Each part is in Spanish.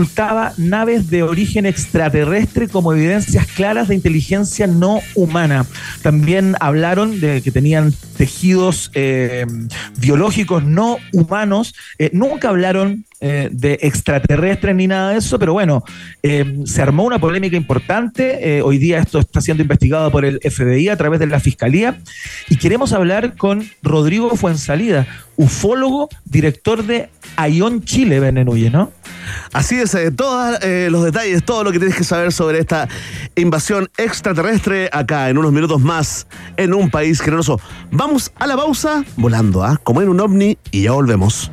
ocultaba naves de origen extraterrestre como evidencias claras de inteligencia no humana. También hablaron de que tenían tejidos eh, biológicos no humanos. Eh, nunca hablaron eh, de extraterrestres ni nada de eso, pero bueno, se armó una polémica importante. hoy día esto está siendo investigado por el FBI a través de la Fiscalía. Y queremos hablar con Rodrigo Fuensalida, ufólogo, director de Ayón Chile, Benenuye, ¿no? Así es, todos los detalles, todo lo que tienes que saber sobre esta invasión extraterrestre acá en unos minutos más en un país generoso. Vamos Vamos a la pausa volando, ¿ah? Como en un ovni y ya volvemos.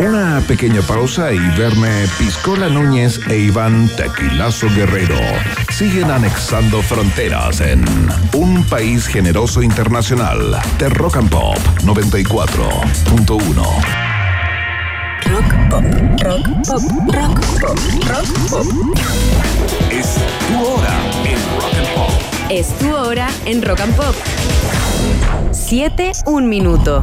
Una pequeña pausa y verme Piscola Núñez e Iván Tequilazo Guerrero siguen anexando fronteras en un país generoso internacional de Rock and Pop 94.1. Rock pop, rock pop, rock pop, rock pop. Es tu hora en Rock and Pop. Es tu hora en Rock and Pop. 7, un minuto.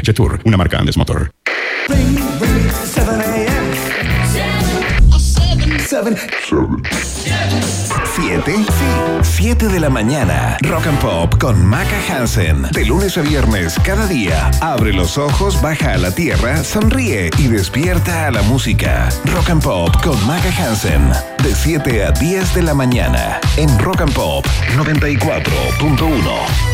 Jetour, una marca Andes Motor. 7, 7 de la mañana. Rock and Pop con Maca Hansen. De lunes a viernes, cada día. Abre los ojos, baja a la tierra, sonríe y despierta a la música. Rock and Pop con Maca Hansen. De 7 a 10 de la mañana. En Rock and Pop 94.1.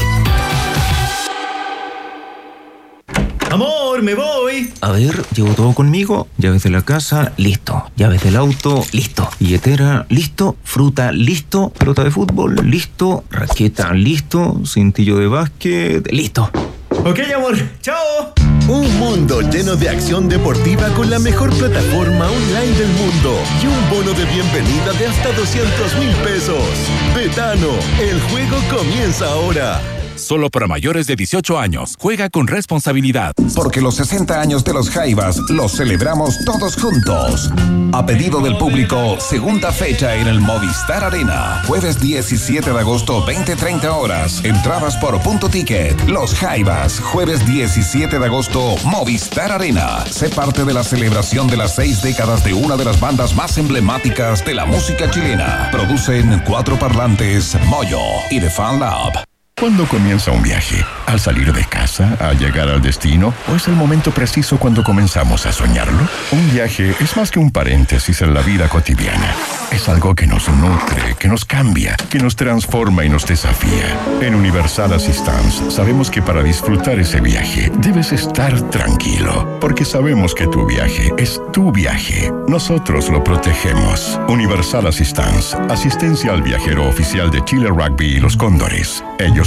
Amor, me voy. A ver, llevo todo conmigo. Llaves de la casa, listo. Llaves del auto, listo. Billetera, listo. Fruta, listo. Pelota de fútbol, listo. Raqueta, listo. Cintillo de básquet, listo. Ok, amor. Chao. Un mundo lleno de acción deportiva con la mejor plataforma online del mundo y un bono de bienvenida de hasta 200 mil pesos. Betano, el juego comienza ahora. Solo para mayores de 18 años. Juega con responsabilidad. Porque los 60 años de los Jaivas los celebramos todos juntos. A pedido del público, segunda fecha en el Movistar Arena. Jueves 17 de agosto, 20-30 horas. Entradas por punto ticket. Los Jaivas. Jueves 17 de agosto, Movistar Arena. Sé parte de la celebración de las seis décadas de una de las bandas más emblemáticas de la música chilena. Producen cuatro parlantes, Moyo y The Fan Lab. ¿Cuándo comienza un viaje? ¿Al salir de casa? ¿Al llegar al destino? ¿O es el momento preciso cuando comenzamos a soñarlo? Un viaje es más que un paréntesis en la vida cotidiana. Es algo que nos nutre, que nos cambia, que nos transforma y nos desafía. En Universal Assistance sabemos que para disfrutar ese viaje debes estar tranquilo, porque sabemos que tu viaje es tu viaje. Nosotros lo protegemos. Universal Assistance, asistencia al viajero oficial de Chile Rugby y los Cóndores. Ellos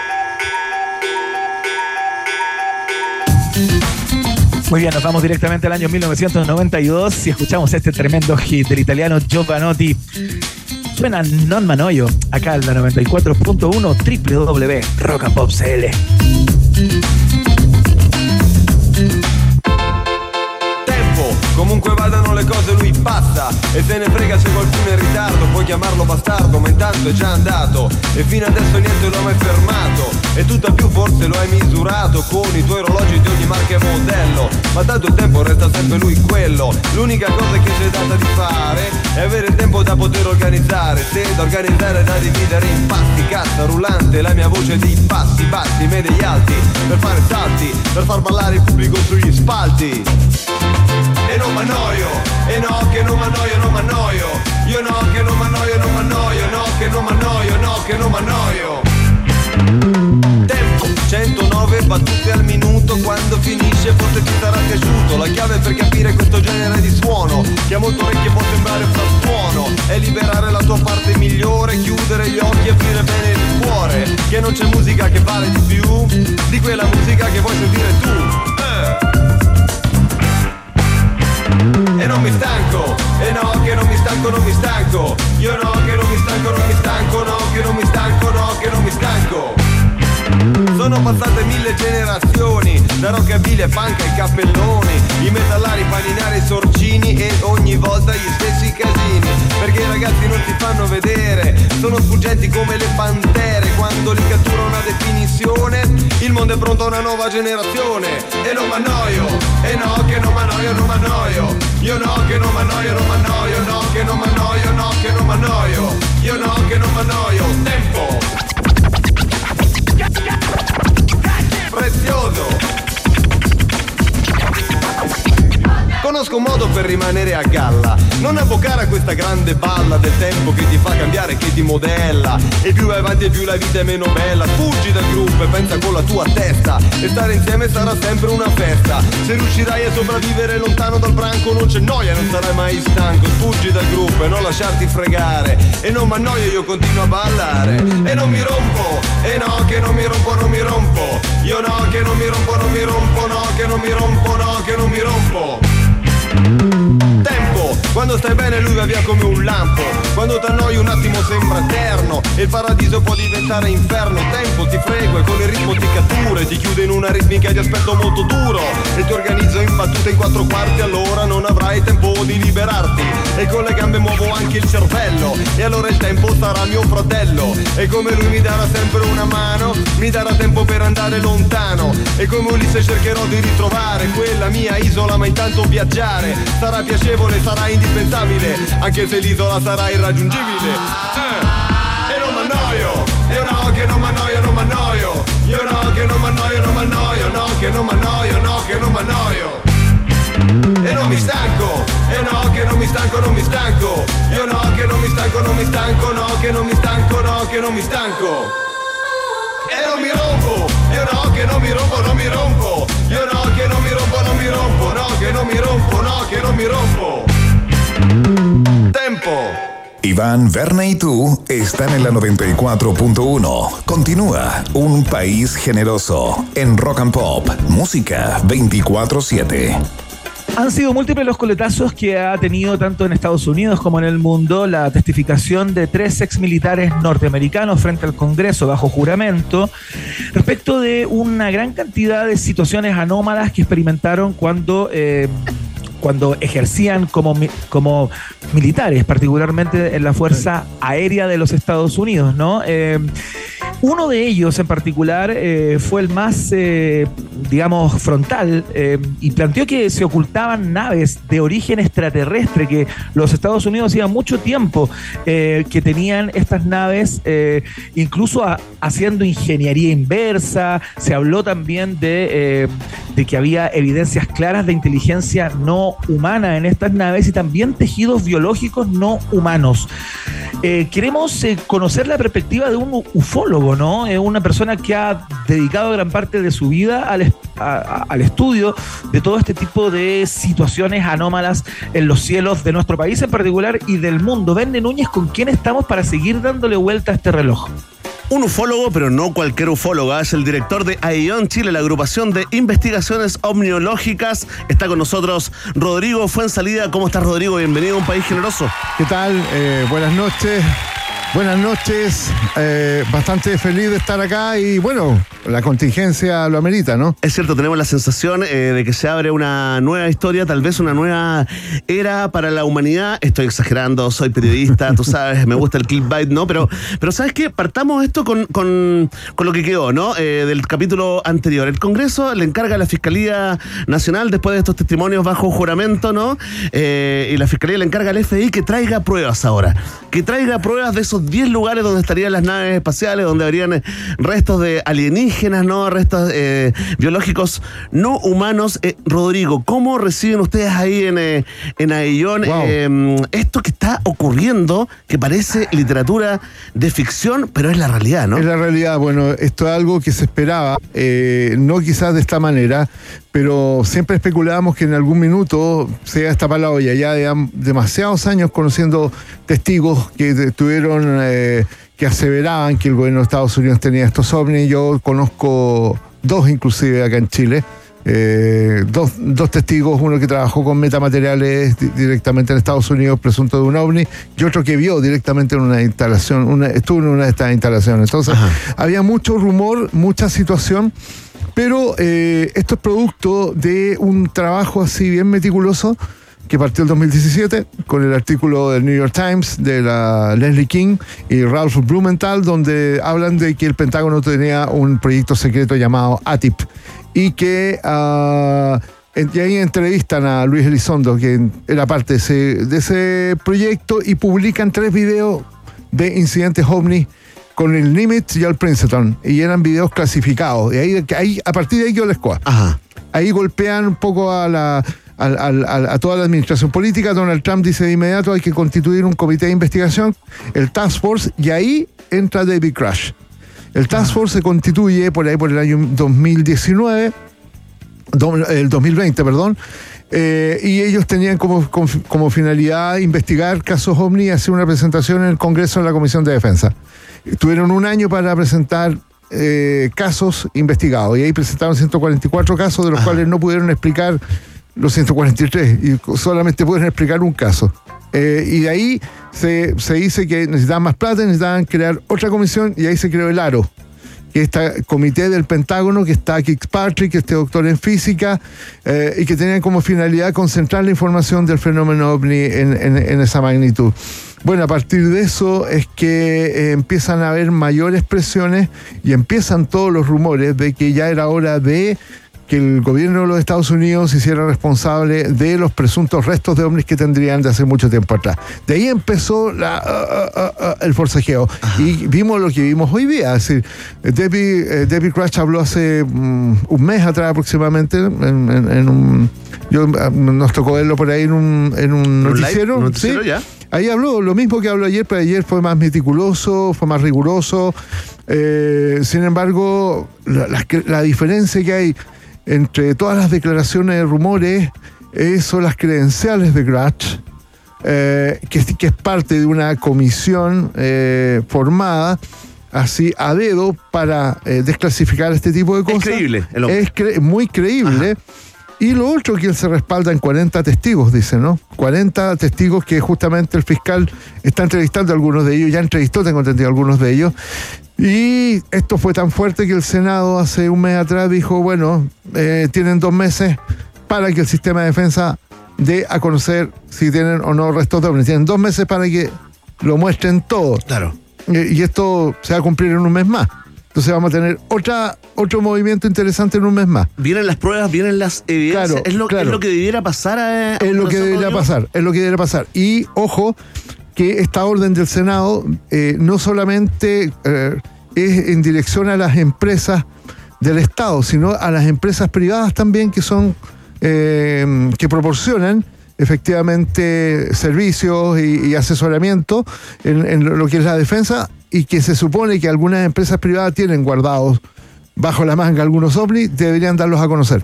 Muy bien, nos vamos directamente al año 1992 y escuchamos este tremendo hit del italiano Giovanotti. Suena Non Manoyo, acá en la 94.1 www le cose lui passa E se ne frega se qualcuno è in ritardo Puoi chiamarlo bastardo ma intanto è già andato E fino adesso niente lo ha mai fermato E tutto più forse lo hai misurato Con i tuoi orologi di ogni marca e modello Ma tanto il tempo resta sempre lui quello L'unica cosa che c'è data di fare È avere il tempo da poter organizzare Se da organizzare da dividere in pasti Cassa rullante la mia voce di passi bassi Medi alti per fare salti Per far ballare il pubblico sugli spalti e non m'annoio, e no che non m'annoio, non m'annoio, io no che non m'annoio, non m'annoio, no che non m'annoio, no che non m'annoio. Tempo, 109 battute al minuto. Quando finisce forse ti sarà piaciuto La chiave per capire questo genere di suono. Che a molte orecchie può sembrare frastuono È liberare la tua parte migliore Chiudere gli occhi e aprire bene il cuore. Che non c'è musica che vale di più Di quella musica che vuoi sentire tu E non mi stanco, e no che non mi stanco, non mi stanco. Io no che non mi stanco, non mi stanco, no che non mi stanco, no che non mi stanco. Sono passate mille generazioni, da rockabilly e punk ai cappelloni, i metallari, paninari, i sorcini e ogni volta gli stessi casini. Perché i ragazzi non si fanno vedere, sono sfuggenti come le pantere, è pronto a una nuova generazione. E non m'annoio, e no che non m'annoio, non m'annoio. Io no che non m'annoio, non m'annoio, no che non m'annoio, no che non m'annoio. Io no che non m'annoio. Tempo! prezioso. Conosco un modo per rimanere a galla, non avvocare a questa grande balla del tempo che ti fa cambiare, che ti modella. E più vai avanti e più la vita è meno bella. Fuggi dal gruppo e pensa con la tua testa. E stare insieme sarà sempre una festa. Se riuscirai a sopravvivere lontano dal branco non c'è noia, non sarai mai stanco. Fuggi dal gruppo e non lasciarti fregare. E non m'annoio, io continuo a ballare. E non mi rompo, e no che non mi rompo, non mi rompo. Io no che non mi rompo, non mi rompo, no che non mi rompo, no che non mi rompo. Tempo, quando stai bene lui va via come un lampo. Quando t'annoi un attimo sembra eterno E il paradiso può diventare inferno. Tempo, ti frego e con il ritmo ti cattura e Ti chiude in una ritmica di aspetto molto duro. E ti organizzo in battute in quattro quarti Allora non avrai tempo di liberarti. E con le gambe muovo anche il cervello E allora il tempo sarà mio fratello. E come lui mi darà sempre una mano Mi darà tempo per andare lontano. E come Ulisse cercherò di ritrovare Quella mia isola ma intanto viaggiare. Sarà piacevole, sarà indispensabile Anche se l'isola sarà irraggiungibile Eh. E non m'annoio Io no che non m'annoio, non m'annoio Io no che non m'annoio, non m'annoio No che non m'annoio, no che non m'annoio e non mi stanco, e no che non mi stanco, non mi stanco Io no che non mi stanco, non mi stanco, no che non mi stanco, no che non mi stanco E non mi rompo, io no che non mi rompo, non mi rompo Io no che non mi rompo, non mi rompo, no che non mi rompo, no che non mi rompo Tempo Iván, Verne y tú están en la 94.1. Continúa Un País Generoso en Rock and Pop. Música 24-7. Han sido múltiples los coletazos que ha tenido tanto en Estados Unidos como en el mundo la testificación de tres exmilitares norteamericanos frente al Congreso bajo juramento respecto de una gran cantidad de situaciones anómalas que experimentaron cuando... eh, cuando ejercían como, como militares, particularmente en la Fuerza Aérea de los Estados Unidos, ¿no? Eh, uno de ellos en particular eh, fue el más, eh, digamos, frontal eh, y planteó que se ocultaban naves de origen extraterrestre, que los Estados Unidos hacía mucho tiempo que tenían estas naves, incluso haciendo ingeniería inversa, se habló también de, que había evidencias claras de inteligencia no humana en estas naves y también tejidos biológicos no humanos. Queremos conocer la perspectiva de un u- Es una persona que ha dedicado gran parte de su vida al, es- a- a- al estudio de todo este tipo de situaciones anómalas en los cielos de nuestro país en particular y del mundo. Vende Núñez, ¿con quién estamos para seguir dándole vuelta a este reloj? Un ufólogo, pero no cualquier ufólogo, es el director de AION Chile, la agrupación de investigaciones omniológicas. Está con nosotros Rodrigo Fuensalida. ¿Cómo estás, Rodrigo? Bienvenido a un país generoso. ¿Qué tal? Eh, buenas noches. Buenas noches. Eh, bastante feliz de estar acá y bueno, la contingencia lo amerita, ¿no? Es cierto, tenemos la sensación eh, de que se abre una nueva historia, tal vez una nueva era para la humanidad. Estoy exagerando, soy periodista, tú sabes, me gusta el clickbait, ¿no? Pero, pero ¿sabes qué? Partamos esto con, con, con lo que quedó, ¿no? Eh, del capítulo anterior. El Congreso le encarga a la Fiscalía Nacional, después de estos testimonios bajo juramento, ¿no? Y la Fiscalía le encarga al FBI que traiga pruebas ahora. Que traiga pruebas de esos 10 lugares donde estarían las naves espaciales, donde habrían eh, restos de alienígenas ¿no? Restos eh, biológicos no humanos. Eh, Rodrigo, ¿cómo reciben ustedes ahí en, eh, en Aillón Wow. eh, esto que está ocurriendo, que parece literatura de ficción, pero es la realidad, ¿no? En la realidad, bueno, esto es algo que se esperaba, eh, no quizás de esta manera, pero siempre especulábamos que en algún minuto se iba a destapar la olla. Ya de demasiados años conociendo testigos que de- eh, que aseveraban que el gobierno de Estados Unidos tenía estos ovnis. Yo conozco dos inclusive acá en Chile. eh, dos, dos testigos, uno que trabajó con metamateriales di- directamente en Estados Unidos, presunto de un ovni, y otro que vio directamente en una instalación, una, estuvo en una de estas instalaciones. Entonces, había mucho rumor, mucha situación, pero eh, esto es producto de un trabajo así bien meticuloso que partió el 2017 con el artículo del New York Times de la Leslie King y Ralph Blumenthal, donde hablan de que el Pentágono tenía un proyecto secreto llamado ATIP y que ah, y ahí entrevistan a Luis Elizondo, que era parte de ese, de ese proyecto, y publican tres videos de incidentes ovni con el Nimitz y el Princeton, y eran videos clasificados. Y ahí, ahí a partir de ahí la escoba. Ajá. Ahí golpean un poco a la. Al- al- al- a toda la administración política, Donald Trump dice de inmediato hay que constituir un comité de investigación, el Task Force, y ahí entra David Crash. El Task Force se constituye por ahí por el año 2019, do- el 2020, perdón, eh, y ellos tenían como, como, finalidad investigar casos OVNI y hacer una presentación en el Congreso de la Comisión de Defensa. Tuvieron un año para presentar eh, casos investigados y ahí presentaron 144 casos, de los cuales no pudieron explicar los 143 y solamente pudieron explicar un caso. Eh, y de ahí se, se dice que necesitaban más plata, necesitaban crear otra comisión y ahí se creó el ARO, que es este comité del Pentágono, que está Kirkpatrick, que este doctor en física, eh, y que tenía como finalidad concentrar la información del fenómeno ovni en, en- en esa magnitud. Bueno, a partir de eso es que eh, empiezan a haber mayores presiones y empiezan todos los rumores de que ya era hora de que el gobierno de los Estados Unidos se hiciera responsable de los presuntos restos de ovnis que tendrían de hace mucho tiempo atrás. De ahí empezó la, ah, ah, ah, el forcejeo. Y vimos lo que vimos hoy día. Es decir, Debbie, eh, Debbie Crash habló hace mm, un mes atrás aproximadamente, en, en- en un, yo, ah, nos tocó verlo por ahí en un, en un un live? noticiero. ¿Un noticiero sí. ya? Ahí habló lo mismo que habló ayer, pero ayer fue más meticuloso, fue más riguroso. Eh, sin embargo, la, la- la diferencia que hay entre todas las declaraciones de rumores eh, son las credenciales de Gratch, eh, que, es- que es parte de una comisión eh, formada así a dedo para eh, desclasificar este tipo de cosas. creíble el hombre. Es cre- muy creíble. Y lo otro que él se respalda en 40 testigos, dice, ¿no? 40 testigos que justamente el fiscal está entrevistando a algunos de ellos, ya entrevistó, tengo entendido, a algunos de ellos. Y esto fue tan fuerte que el Senado hace un mes atrás dijo, bueno, eh, tienen dos meses para que el sistema de defensa dé a conocer si tienen o no restos de ovnis. Tienen dos meses para que lo muestren todo. Claro. Eh, Y esto se va a cumplir en un mes más. Entonces vamos a tener otra, otro movimiento interesante en un mes más. Vienen las pruebas, vienen las evidencias. Claro, es, lo, claro. es lo que debiera pasar a, Es lo que debería pasar, es lo que debería pasar. Y ojo, que esta orden del Senado eh, no solamente eh, es en dirección a las empresas del Estado, sino a las empresas privadas también que son, eh, que proporcionan efectivamente servicios y, y asesoramiento en, en lo que es la defensa y que se supone que algunas empresas privadas tienen guardados bajo la manga algunos ovnis, deberían darlos a conocer.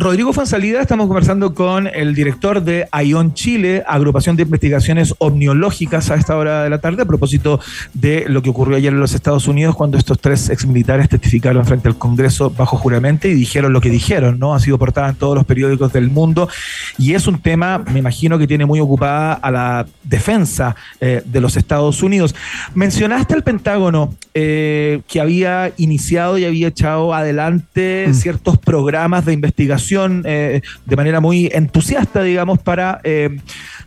Rodrigo Fonsalida, estamos conversando con el director de ION Chile, agrupación de investigaciones omniológicas a esta hora de la tarde, a propósito de lo que ocurrió ayer en los Estados Unidos cuando estos tres exmilitares testificaron frente al Congreso bajo juramento y dijeron lo que dijeron, ¿no? Ha sido portada en todos los periódicos del mundo y es un tema, me imagino, que tiene muy ocupada a la defensa eh, de los Estados Unidos. Mencionaste al Pentágono eh, que había iniciado y había echado adelante ciertos programas de investigación eh, de manera muy entusiasta, digamos, para, eh,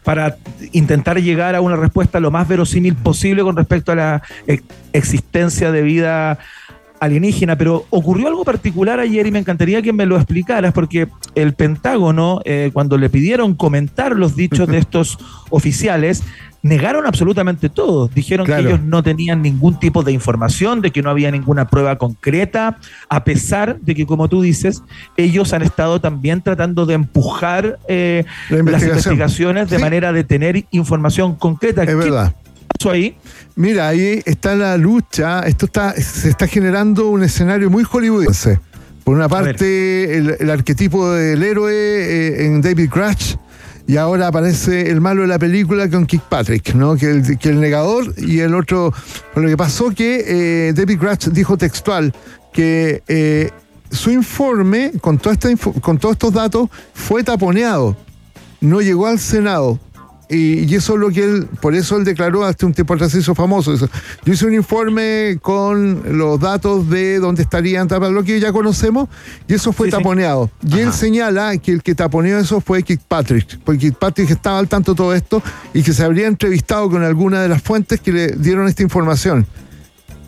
para intentar llegar a una respuesta lo más verosímil posible con respecto a la ex- existencia de vida alienígena, pero ocurrió algo particular ayer y me encantaría que me lo explicaras, porque el Pentágono, eh, cuando le pidieron comentar los dichos de estos oficiales, negaron absolutamente todo. Dijeron Claro. que ellos no tenían ningún tipo de información, de que no había ninguna prueba concreta, a pesar de que, como tú dices, ellos han estado también tratando de empujar eh, La las investigaciones de Sí. manera de tener información concreta. Es ¿Qué verdad. pasó ahí? Mira, ahí está la lucha, esto está, se está generando un escenario muy hollywoodense. Por una parte, el, el arquetipo del héroe eh, en David Crash, y ahora aparece el malo de la película con Kirkpatrick, ¿no? Que el, que el negador y el otro. Lo que pasó que eh, David dijo textual que eh, su informe con, toda esta info- con todos estos datos fue taponeado, no llegó al Senado. Y, eso es lo que él, por eso él declaró hasta un tiempo atrás, hizo famoso. eso. Yo hice un informe con los datos de dónde estarían, lo que ya conocemos, y eso fue Sí, sí. taponeado. Y él señala que el que taponeó eso fue Kirkpatrick, porque Kirkpatrick estaba al tanto de todo esto y que se habría entrevistado con alguna de las fuentes que le dieron esta información.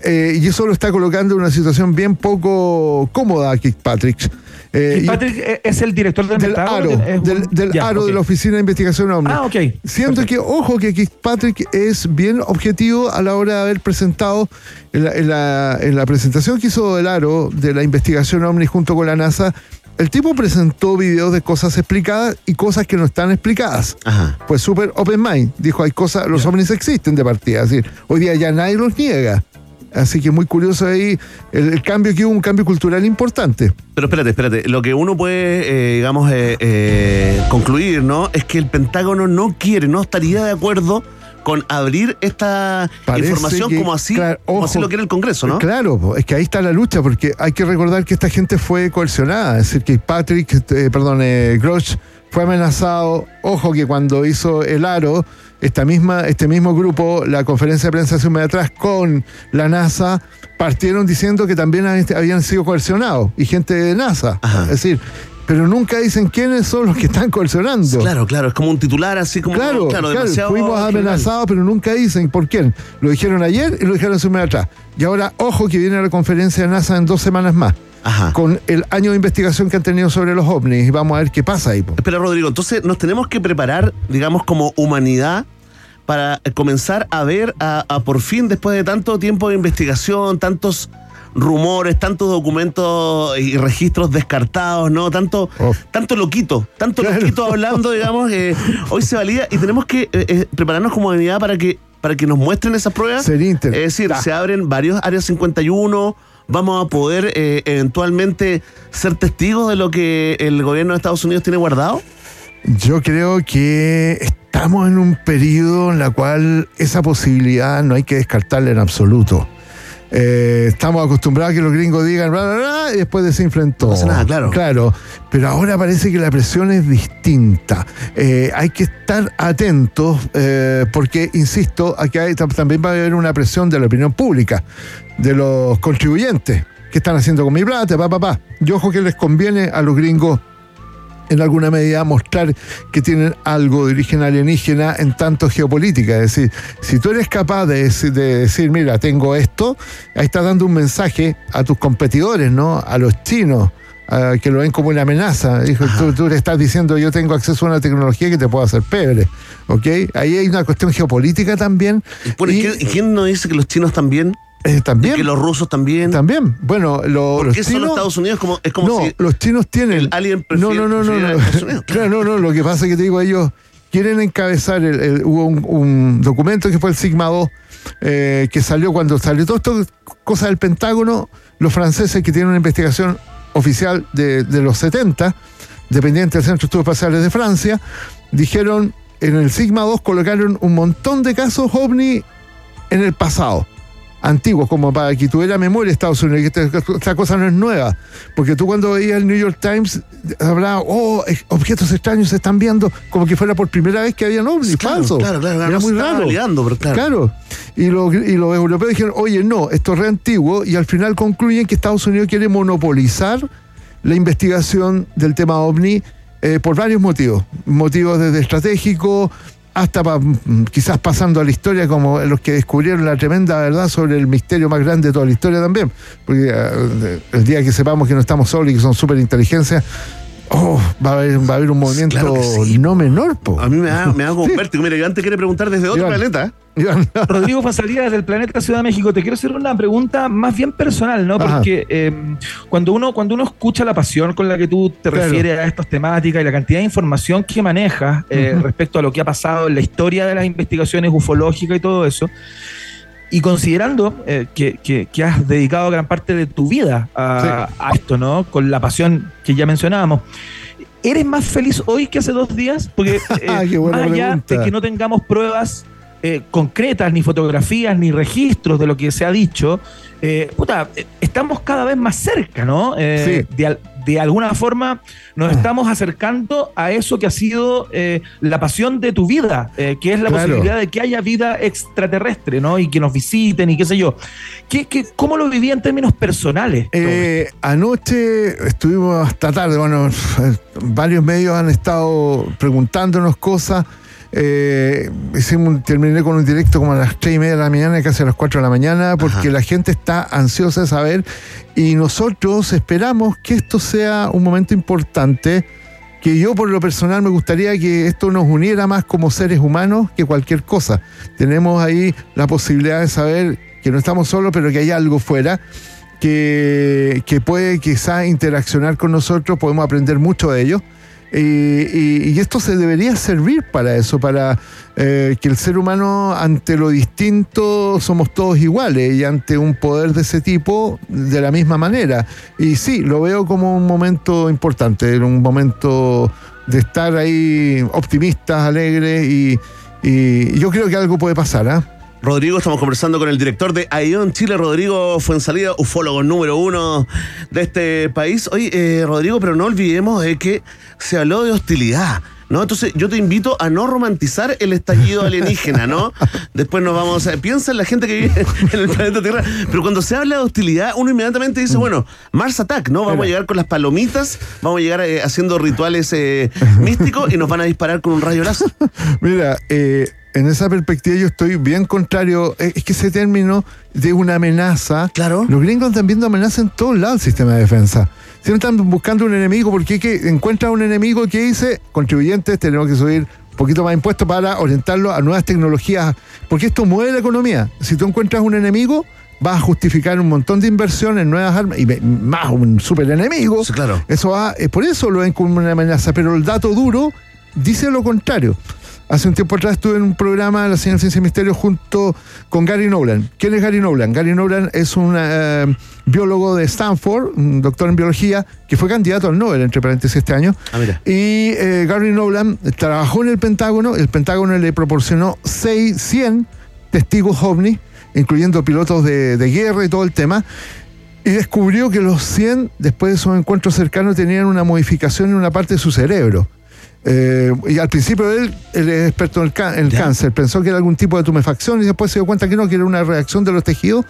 Eh, y eso lo está colocando en una situación bien poco cómoda a Kirkpatrick. Eh, y- Patrick eh, es el director del, del aro, un- del, del Ya, aro ok. de la Oficina de Investigación OVNI. Ah, ok. Siento Perfecto. que, ojo, que Kirkpatrick es bien objetivo a la hora de haber presentado en la, en la- en la presentación que hizo del aro de la investigación OVNI junto con la NASA. El tipo presentó videos de cosas explicadas y cosas que no están explicadas. Ajá. Pues súper open mind. Dijo, hay cosas, los ovnis existen de partida. Es decir, hoy día ya nadie los niega. Así que muy curioso ahí el, el cambio que hubo, un cambio cultural importante. Pero espérate, espérate. Lo que uno puede, eh, digamos, eh, eh, concluir, ¿no? Es que el Pentágono no quiere, no estaría de acuerdo con abrir esta Parece información que, como así, claro, como así ojo, lo quiere el Congreso, ¿no? Claro, es que ahí está la lucha, porque hay que recordar que esta gente fue coercionada. Es decir, que Patrick, perdón, eh, Grosch fue amenazado. Ojo que cuando hizo el aro, esta misma, este mismo grupo, la conferencia de prensa hace un mes atrás con la NASA, partieron diciendo que también habían- sido coercionados y gente de NASA. Ajá. Es decir, pero nunca dicen quiénes son los que están coercionando. Claro, claro, es como un titular así como. Claro, claro, demasiado fuimos general. amenazados, pero nunca dicen por quién. Lo dijeron ayer y lo dijeron hace un mes atrás. Y ahora, ojo que viene la conferencia de NASA en dos semanas más, Ajá. con el año de investigación que han tenido sobre los ovnis. Y vamos a ver qué pasa ahí. Espera, Rodrigo, entonces nos tenemos que preparar, digamos, como humanidad para comenzar a ver, a, a por fin, después de tanto tiempo de investigación, tantos rumores, tantos documentos y registros descartados, ¿no? Tanto, Oh. tanto loquito, tanto Claro. loquito hablando, digamos, eh, hoy se valía y tenemos que eh, eh, prepararnos como humanidad para que, para que nos muestren esas pruebas. Sería Es decir, Ah. se abren varios áreas 51, vamos a poder eh, eventualmente ser testigos de lo que el gobierno de Estados Unidos tiene guardado. Yo creo que estamos en un periodo en la cual esa posibilidad no hay que descartarla en absoluto. Eh, estamos acostumbrados a que los gringos digan bla, bla, bla, y después desinflen todo. pasa nada, claro. Claro, pero ahora parece que la presión es distinta. Eh, hay que estar atentos eh, porque, insisto, aquí hay- tam- también va a haber una presión de la opinión pública, de los contribuyentes. ¿Qué están haciendo con mi plata? Pa, pa, pa. Y ojo que les conviene a los gringos en alguna medida mostrar que tienen algo de origen alienígena en tanto geopolítica. Es decir, si tú eres capaz de decir, de decir, mira, tengo esto, ahí estás dando un mensaje a tus competidores, ¿no? A los chinos. que lo ven como una amenaza. Dijo, tú, tú le estás diciendo yo tengo acceso a una tecnología que te puede hacer pebre. ¿Ok? Ahí hay una cuestión geopolítica también. ¿y Y, quién, nos dice que los chinos también? Eh, también. ¿Y que los rusos también? También. Bueno, lo- ¿Por los qué solo chinos- Estados Unidos? Como, es como no, si los chinos tienen. el alien no, no, no, no, no. Claro, no, no. Lo que pasa es que te digo, ellos quieren encabezar. El, el- hubo un, un documento que fue el Sigma 2 eh, que salió cuando salió todo esto, cosas del Pentágono. Los franceses que tienen una investigación oficial de, de los 70, dependiente del Centro de Estudios Espaciales de Francia, dijeron en el Sigma 2 colocaron un montón de casos ovni en el pasado antiguos, como para que tuviera memoria Estados Unidos, que esta, esta cosa no es nueva. Porque tú cuando veías el New York Times, hablaba, oh, objetos extraños se están viendo, como que fuera por primera vez que habían ovnis, Claro, falso. claro, claro, Era no se muy raro. pero claro. Y, los, y los europeos dijeron, oye, no, esto es re antiguo, y al final concluyen que Estados Unidos quiere monopolizar la investigación del tema ovni eh, por varios motivos. Motivos desde estratégico hasta pa- mm, quizás pasando a la historia como los que descubrieron la tremenda verdad sobre el misterio más grande de toda la historia también. Porque eh, el día que sepamos que no estamos solos y que son súper inteligencias, oh, va, a haber, va a haber un movimiento Claro que sí. no menor, po. A mí me da, me da como Sí. vértigo. Mira, Iván te quiere preguntar desde otro Iván. planeta. Iván, Rodrigo Fonsalía del planeta Ciudad de México, te quiero hacer una pregunta más bien personal, ¿no? Ajá. Porque eh, cuando uno cuando uno escucha la pasión con la que tú te Claro. refieres a estas temáticas y la cantidad de información que manejas eh, respecto a lo que ha pasado en la historia de las investigaciones ufológicas y todo eso, y considerando eh, que, que- que has dedicado gran parte de tu vida a, a esto, ¿no? Con la pasión que ya mencionábamos. ¿Eres más feliz hoy que hace dos días? Porque eh, buena más allá de que no tengamos pruebas eh, concretas, ni fotografías, ni registros de lo que se ha dicho, puta, estamos cada vez más cerca, ¿no? De, al- de alguna forma nos Ah. estamos acercando a eso que ha sido eh, la pasión de tu vida, eh, que es la Claro. posibilidad de que haya vida extraterrestre, ¿no? Y que nos visiten y qué sé yo. ¿Qué, qué, ¿Cómo lo viví en términos personales? Eh, anoche estuvimos hasta tarde, bueno, varios medios han estado preguntándonos cosas. Eh, hicimos terminé con un directo como a las 3 y media de la mañana, casi a las 4 de la mañana, porque la gente está ansiosa de saber y nosotros esperamos que esto sea un momento importante, que yo por lo personal me gustaría que esto nos uniera más como seres humanos que cualquier cosa. Tenemos ahí la posibilidad de saber que no estamos solos, pero que hay algo fuera que, que puede quizá interaccionar con nosotros, podemos aprender mucho de ellos. Y, esto se debería servir para eso, para eh, que el ser humano ante lo distinto somos todos iguales y ante un poder de ese tipo de la misma manera. Y sí, lo veo como un momento importante, un momento de estar ahí optimistas, alegres y, y yo creo que algo puede pasar. ¿ah? Rodrigo, estamos conversando con el director de AION Chile, Rodrigo Fuensalida, ufólogo número uno de este país. Oye, eh, Rodrigo, pero no olvidemos de que se habló de hostilidad. ¿No? Entonces yo te invito a no romantizar el estallido alienígena, ¿no? Después nos vamos a... Piensa en la gente que vive en el planeta Tierra, pero cuando se habla de hostilidad, uno inmediatamente dice, bueno, Mars Attack, ¿no? Vamos a llegar con las palomitas, vamos a llegar eh, haciendo rituales eh, místicos y nos van a disparar con un rayo láser. Mira, eh, en esa perspectiva yo estoy bien contrario. Eh, Es que ese término de una amenaza. Claro. Los gringos están viendo amenaza en todos lados el sistema de defensa. Siempre están buscando un enemigo porque es que encuentran un enemigo que dice, contribuyentes, tenemos que subir un poquito más impuestos para orientarlo a nuevas tecnologías. Porque esto mueve la economía. Si tú encuentras un enemigo, vas a justificar un montón de inversión en nuevas armas y más un super enemigo. Sí, claro. Eso va, eh, por eso lo ven como una amenaza, pero el dato duro dice lo contrario. Hace un tiempo atrás estuve en un programa de la señal Ciencia y Misterio junto con Gary Nolan. ¿Quién es Gary Nolan? Gary Nolan es un eh, biólogo de Stanford, un doctor en biología, que fue candidato al Nobel, entre paréntesis, este año. Ah, mira. Y eh, Gary Nolan trabajó en el Pentágono, el Pentágono le proporcionó 600 testigos ovni, incluyendo pilotos de, de guerra y todo el tema, y descubrió que los 100, después de esos encuentros cercanos, tenían una modificación en una parte de su cerebro. Eh, y al principio él, él es experto en el, ca- en el cáncer, pensó que era algún tipo de tumefacción y después se dio cuenta que no, que era una reacción de los tejidos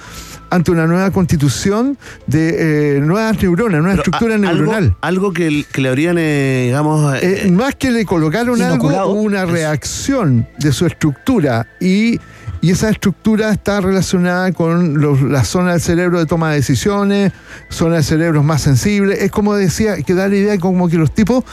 ante una nueva constitución de eh, nuevas neuronas, nueva Pero estructura a- neuronal. Algo, algo que, que le habrían, eh, digamos... Más que le colocaron inoculado. algo, una reacción de su estructura y, y esa estructura está relacionada con los- la zona del cerebro de toma de decisiones, zona de cerebros más sensibles. Es como decía, que da la idea como que los tipos,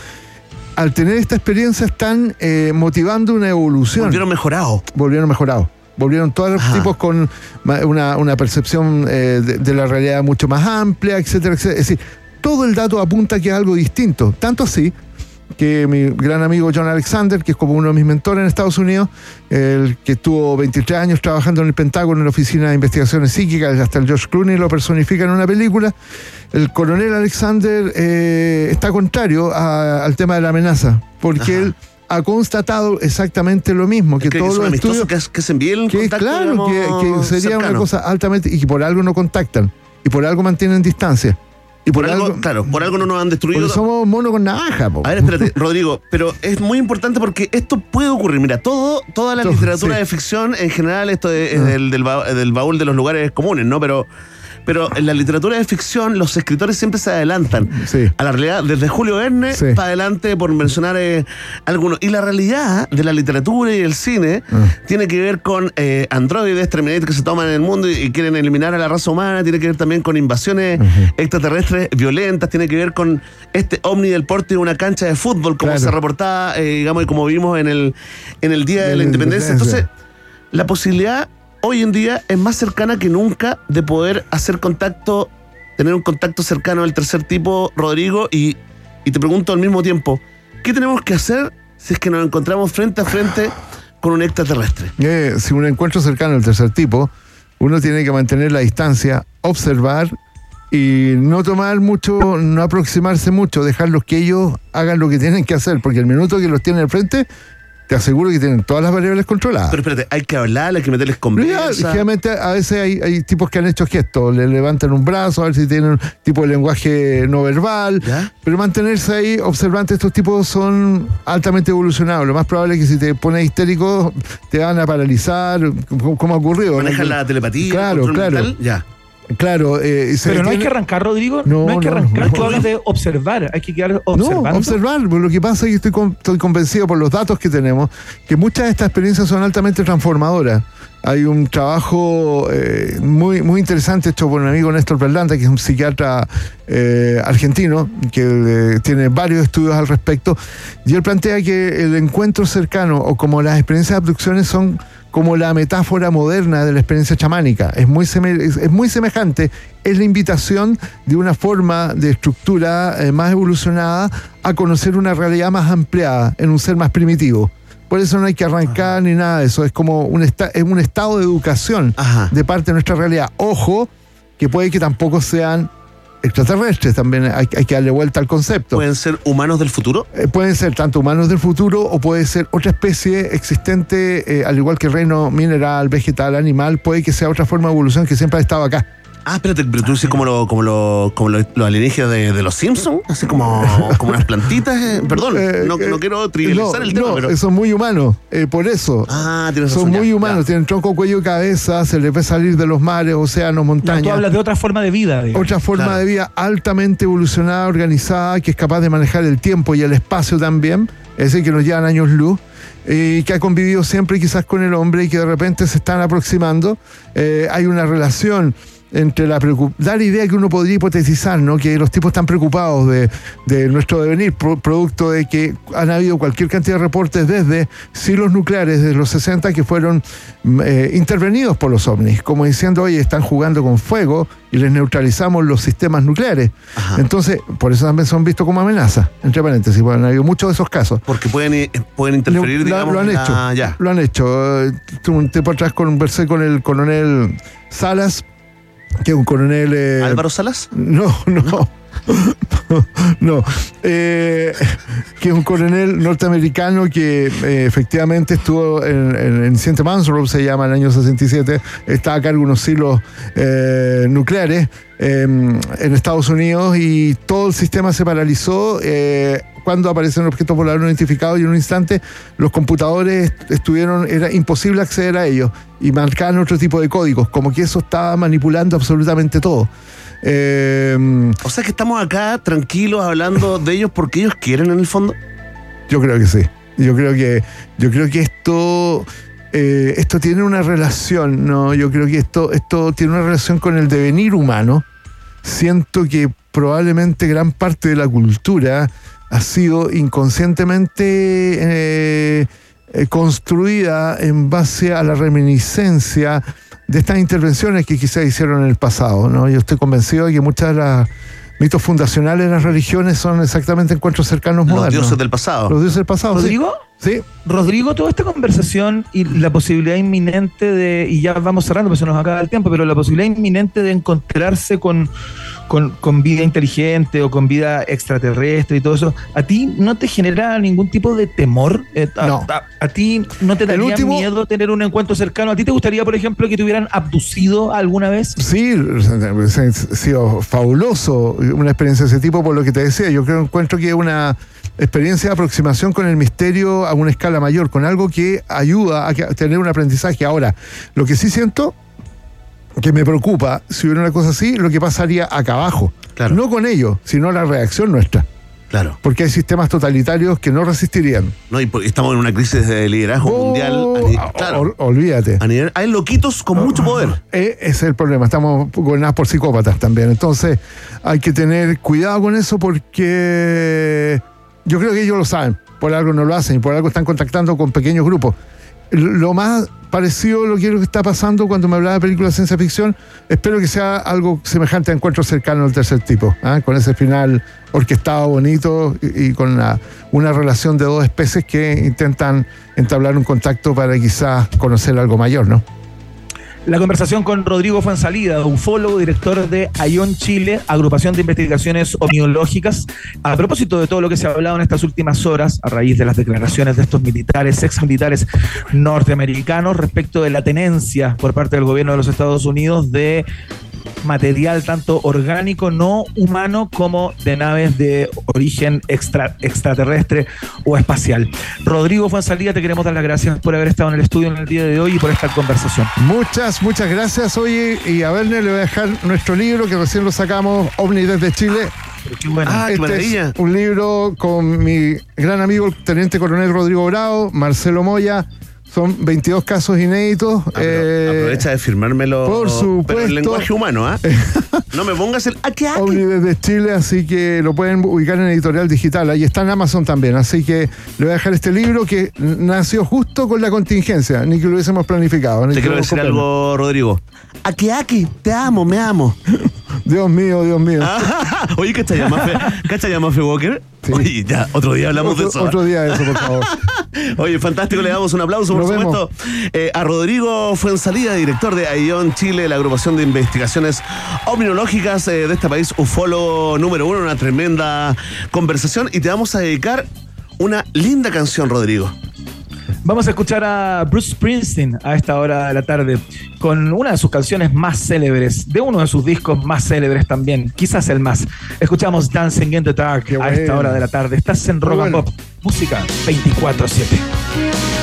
al tener esta experiencia, están eh, motivando una evolución. volvieron mejorados. Volvieron mejorados. Volvieron todos los Ajá. tipos con una percepción eh, de, de la realidad mucho más amplia, etcétera, etcétera. Es decir, todo el dato apunta que es algo distinto. Tanto así que mi gran amigo John Alexander, que es como uno de mis mentores en Estados Unidos, el que estuvo 23 años trabajando en el Pentágono en la Oficina de Investigaciones Psíquicas, hasta el George Clooney lo personifica en una película, el coronel Alexander eh, está contrario a- al tema de la amenaza, porque Ajá. él ha constatado exactamente lo mismo, que ¿Cree que todos son los estudios que, que se envíen el que contacto, claro que, digamos, que sería cercano? una cosa altamente y que por algo no contactan y por algo mantienen distancia y Por algo, claro, por algo no nos han destruido. porque somos monos con navaja po. A ver, espérate, Rodrigo, pero es muy importante porque esto puede ocurrir. Mira, todo, toda la literatura sí. de ficción, en general, esto es Ah. del, del, ba- del baúl de los lugares comunes, ¿no? Pero, pero en la literatura de ficción los escritores siempre se adelantan Sí. a la realidad, desde Julio Verne Sí. para adelante, por mencionar eh, algunos. Y la realidad de la literatura y el cine Ah. tiene que ver con eh, androides, Terminator que se toman en el mundo y, y quieren eliminar a la raza humana, tiene que ver también con invasiones extraterrestres violentas, tiene que ver con este ovni del porte de una cancha de fútbol, como Claro. se reportaba, eh, digamos, y como vimos en el, en el Día de, De la la Independencia. Independencia. Entonces, la posibilidad hoy en día es más cercana que nunca de poder hacer contacto, tener un contacto cercano del tercer tipo, Rodrigo, y, y te pregunto al mismo tiempo, ¿qué tenemos que hacer si es que nos encontramos frente a frente con un extraterrestre? Eh, si un encuentro cercano al tercer tipo, uno tiene que mantener la distancia, observar y no tomar mucho, no aproximarse mucho, dejarlos que ellos hagan lo que tienen que hacer, porque el minuto que los tienen al frente, te aseguro que tienen todas las variables controladas. Pero espérate, hay que hablar, hay que meterles conversa. a veces hay, hay tipos que han hecho gestos, le levantan un brazo a ver si tienen un tipo de lenguaje no verbal, ¿Ya? pero mantenerse ahí observante, estos tipos son altamente evolucionados. Lo más probable es que si te pones histérico te van a paralizar, como, como ha ocurrido. Manejan la telepatía, Claro, claro. mental, ya. Claro, eh, se Pero no hay que arrancar, Rodrigo. No, No, hay que no, arrancar. no. Tú hablas de observar. Hay que quedar No, observando. observar. Pues Lo que pasa es que estoy, con- estoy convencido por los datos que tenemos que muchas de estas experiencias son altamente transformadoras. Hay un trabajo eh, muy, muy interesante hecho por un amigo Néstor Berlanda, que es un psiquiatra eh, argentino, que eh, tiene varios estudios al respecto, y él plantea que el encuentro cercano o como las experiencias de abducciones son como la metáfora moderna de la experiencia chamánica. Es muy, es, muy semejante. Es la invitación de una forma de estructura eh, más evolucionada a conocer una realidad más ampliada en un ser más primitivo. Por eso no hay que arrancar ni nada de eso. Es como un, esta- es un estado de educación Ajá. de parte de nuestra realidad. Ojo, que puede que tampoco sean extraterrestres. También hay, hay que darle vuelta al concepto. ¿Pueden ser humanos del futuro? Eh, pueden ser tanto humanos del futuro o puede ser otra especie existente, eh, al igual que el reino mineral, vegetal, animal, puede que sea otra forma de evolución que siempre ha estado acá. Ah, espérate, pero tú dices como, lo, como, lo, como lo- los alienígenas de, de los Simpsons, así como, como unas plantitas. eh, Perdón, Eh, no, no eh, quiero trivializar no, el tema, no, pero. son muy humanos, eh, por eso. Ah, tienes son razón, muy ya, humanos, ya. tienen tronco, cuello y cabeza, se les ve salir de los mares, océanos, No, montañas. tú hablas de otra forma de vida. digamos. otra forma Claro. de vida altamente evolucionada, organizada, que es capaz de manejar el tiempo y el espacio también, es decir, que nos llevan años luz, eh, y que ha convivido siempre quizás con el hombre y que de repente se están aproximando. Eh, hay una relación entre la preocup- da la idea que uno podría hipotetizar, ¿no? Que los tipos están preocupados de, de nuestro devenir, pro- producto de que han habido cualquier cantidad de reportes desde silos nucleares de los 60 que fueron mm, eh, intervenidos por los ovnis, como diciendo, oye, están jugando con fuego y les neutralizamos los sistemas nucleares. Ajá. Entonces, por eso también son vistos como amenaza, entre paréntesis, bueno, han habido muchos de esos casos. Porque pueden, eh, pueden interferir, Lo- digamos. lo han la- hecho. ya. Lo han hecho. Eh, Un tiempo atrás conversé con el coronel Salas, que es un coronel. eh, ¿Álvaro Salas? No, no. No, eh, que es un coronel norteamericano que eh, efectivamente estuvo en, en, en Siente se llama, en el año 67, está a cargo de unos silos eh, nucleares eh, en Estados Unidos y todo el sistema se paralizó cuando aparecen objetos voladores no identificados y en un instante los computadores estuvieron, era imposible acceder a ellos y marcaban otro tipo de códigos, como que eso estaba manipulando absolutamente todo. Eh, O sea que estamos acá tranquilos hablando de ellos porque ellos quieren en el fondo. yo creo que sí. Yo creo que, yo creo que esto, eh, esto tiene una relación, ¿no? Yo creo que esto, esto tiene una relación con el devenir humano. Siento que probablemente gran parte de la cultura ha sido inconscientemente eh, eh, construida en base a la reminiscencia de estas intervenciones que quizás hicieron en el pasado. ¿no? Yo estoy convencido de que muchas de las mitos fundacionales de las religiones son exactamente encuentros cercanos Los modernos. dioses del pasado. Los dioses del pasado. ¿Rodrigo? Sí. Rodrigo, toda esta conversación y la posibilidad inminente de, y ya vamos cerrando, pues se nos acaba el tiempo, pero la posibilidad inminente de encontrarse con, con, con vida inteligente o con vida extraterrestre y todo eso, ¿a ti no te genera ningún tipo de temor? Eh, a, No. a- a ti no te daría último- miedo tener un encuentro cercano? ¿A ti te gustaría, por ejemplo, que te hubieran abducido alguna vez? Sí, ha sido fabuloso una experiencia de ese tipo, por lo que te decía. Yo creo encuentro que es una experiencia de aproximación con el misterio a una escala mayor, con algo que ayuda a tener un aprendizaje. Ahora, lo que sí siento que me preocupa, si hubiera una cosa así, lo que pasaría acá abajo. No con ellos, sino la reacción nuestra. Claro. Porque hay sistemas totalitarios que no resistirían. No, y estamos en una crisis de liderazgo Oh, mundial. a ni- claro, ol- olvídate. a nivel- hay loquitos con mucho poder. Eh, ese es el problema, estamos gobernados por psicópatas también. Entonces hay que tener cuidado con eso porque yo creo que ellos lo saben, por algo no lo hacen y por algo están contactando con pequeños grupos. Lo más parecido a lo que creo que está pasando cuando me hablaba de películas de ciencia ficción, espero que sea algo semejante a Encuentro cercano al tercer tipo, ¿ah? con ese final orquestado bonito y, con una relación de dos especies que intentan entablar un contacto para quizás conocer algo mayor, ¿no? La conversación con Rodrigo Fuensalida, ufólogo, director de ION Chile, agrupación de investigaciones omniológicas. A propósito de todo lo que se ha hablado en estas últimas horas, a raíz de las declaraciones de estos militares, ex militares norteamericanos, respecto de la tenencia por parte del gobierno de los Estados Unidos de material tanto orgánico no humano como de naves de origen extra- extraterrestre o espacial. Rodrigo Fuensalida, te queremos dar las gracias por haber estado en el estudio en el día de hoy y por esta conversación. Muchas, muchas gracias. Oye, y a Werner le voy a dejar nuestro libro que recién lo sacamos, OVNI desde Chile. Qué bueno. Ah, Este es un libro con mi gran amigo, el teniente coronel Rodrigo Bravo, Marcelo Moya. Son 22 casos inéditos. eh, Aprovecha de firmármelo. por supuesto. Pero en lenguaje humano, ¿ah? no me pongas el. Aquí, aquí. Desde Chile, así que lo pueden ubicar en editorial digital. Ahí está en Amazon también. Así que le voy a dejar este libro que nació justo con la contingencia, ni que lo hubiésemos planificado. ni Te que quiero decir algo, Rodrigo. Aquí, aquí. Te amo, me amo. Dios mío, Dios mío. Oye, ¿cacha ya Mafe, ¿cacha ya Mafe Walker? Sí. Oye, ya, otro día hablamos de eso. otro día de eso, por favor. Oye, fantástico, le damos un aplauso, por Nos supuesto, eh, a Rodrigo Fuensalida, director de ION Chile, la agrupación de investigaciones omniológicas eh, de este país, ufólogo número uno, una tremenda conversación. Y te vamos a dedicar una linda canción, Rodrigo. Vamos a escuchar a Bruce Springsteen a esta hora de la tarde con una de sus canciones más célebres, de uno de sus discos más célebres también, quizás el más. Escuchamos Dancing in the Dark Qué a esta hora de la tarde. Estás en Rock and. Pop, música 24/7.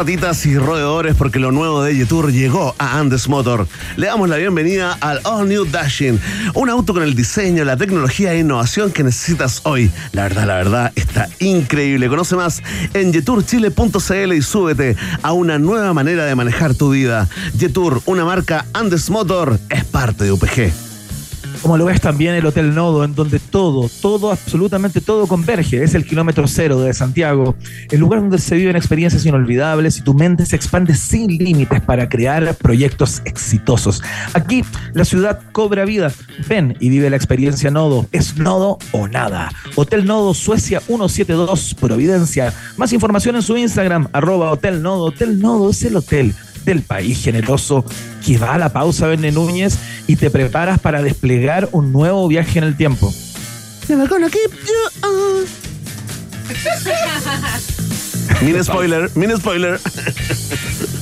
Ratitas y roedores porque lo nuevo de Yetur llegó a Andes Motor. Le damos la bienvenida al All New Dashing, un auto con el diseño, la tecnología e innovación que necesitas hoy. La verdad, la verdad, está increíble. Conoce más en yeturchile.cl y súbete a una nueva manera de manejar tu vida. Yetur, una marca Andes Motor, es parte de UPG. Como lo ves también el Hotel Nodo, en donde todo, todo, absolutamente todo converge. Es el kilómetro cero de Santiago, el lugar donde se viven experiencias inolvidables y tu mente se expande sin límites para crear proyectos exitosos. Aquí la ciudad cobra vida. Ven y vive la experiencia Nodo. Es Nodo o nada. Hotel Nodo Suecia 172 Providencia. Más información en su Instagram, arroba Hotel Nodo. Hotel Nodo es el hotel del país generoso que va a la pausa, Verne Núñez, y te preparas para desplegar un nuevo viaje en el tiempo. Mini spoiler, mini spoiler.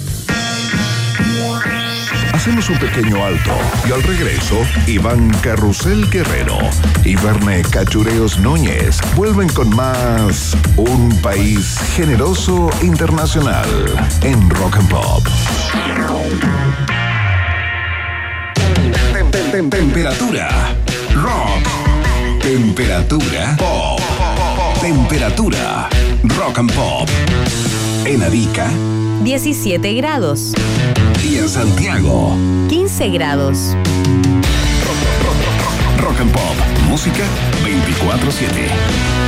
Hacemos un pequeño alto y al regreso, Iván Carrusel Guerrero y Verne Cachureos Núñez vuelven con más Un País Generoso Internacional en Rock and Pop. Tem- tem- Temperatura. Rock. Temperatura. Pop. Temperatura. Rock and Pop. En Arica 17 grados. y en Santiago. 15 grados. Rock and Pop. Música 24-7.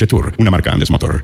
Jetour, una marca Andes Motor.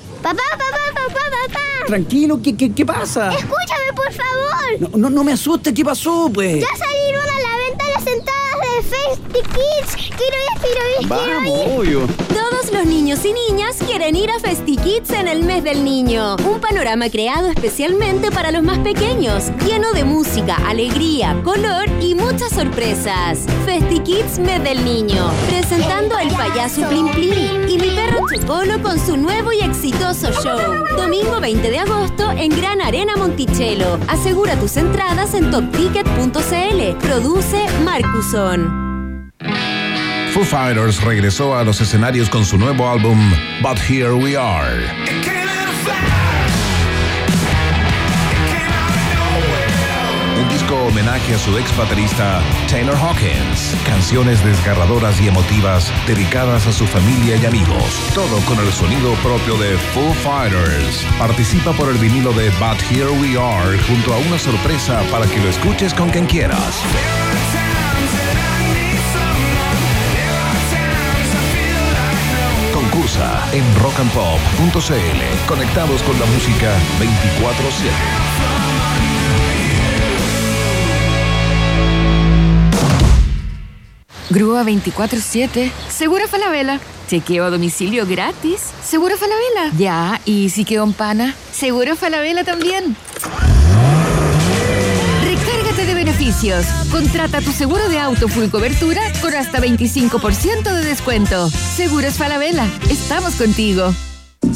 Papá, papá, papá, papá. Tranquilo, ¿qué, qué, qué pasa? Escúchame, por favor. No, no, no me asustes, ¿qué pasó, pues? Ya salieron a la venta las entradas de Festy Kids. Quiero ir, quiero ir, quiero ir. obvio. Los niños y niñas quieren ir a FestiKids en el mes del niño. Un panorama creado especialmente para los más pequeños, lleno de música, alegría, color y muchas sorpresas. FestiKids mes del niño, presentando al payaso Plim Plim y mi perro Chocolo con su nuevo y exitoso show. Domingo 20 de agosto en Gran Arena Monticello. Asegura tus entradas en topticket.cl. Produce Marcuson. Foo Fighters regresó a los escenarios con su nuevo álbum But Here We Are. Un disco homenaje a su ex baterista Taylor Hawkins. Canciones desgarradoras y emotivas dedicadas a su familia y amigos. Todo con el sonido propio de Foo Fighters. Participa por el vinilo de But Here We Are junto a una sorpresa para que lo escuches con quien quieras. En rockandpop.cl. Conectados con la música 24-7. Grúa 24-7. Seguro Falabella. Chequeo a domicilio gratis. Seguro Falabella. Ya, ¿y si quedó en pana? Seguro Falabella también. Contrata tu seguro de auto full cobertura con hasta 25% de descuento. Seguros Falabella. Estamos contigo.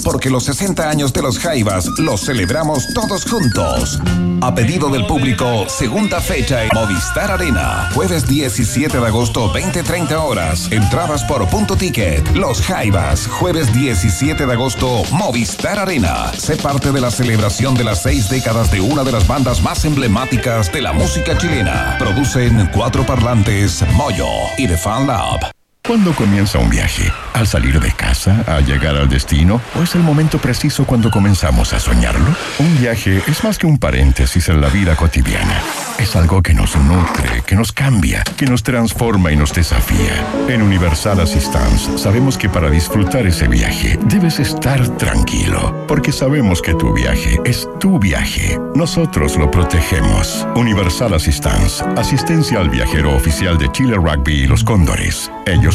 Porque los 60 años de los Jaivas los celebramos todos juntos. A pedido del público, segunda fecha en Movistar Arena. Jueves 17 de agosto, 20-30 horas. Entradas por punto ticket. Los Jaivas. Jueves 17 de agosto, Movistar Arena. Sé parte de la celebración de las seis décadas de una de las bandas más emblemáticas de la música chilena. Producen cuatro parlantes, Moyo y The Fan Lab. ¿Cuándo comienza un viaje? ¿Al salir de casa? ¿Al llegar al destino? ¿O es el momento preciso cuando comenzamos a soñarlo? Un viaje es más que un paréntesis en la vida cotidiana. Es algo que nos nutre, que nos cambia, que nos transforma y nos desafía. En Universal Assistance sabemos que para disfrutar ese viaje debes estar tranquilo, porque sabemos que tu viaje es tu viaje. Nosotros lo protegemos. Universal Assistance, asistencia al viajero oficial de Chile Rugby y los Cóndores. Ellos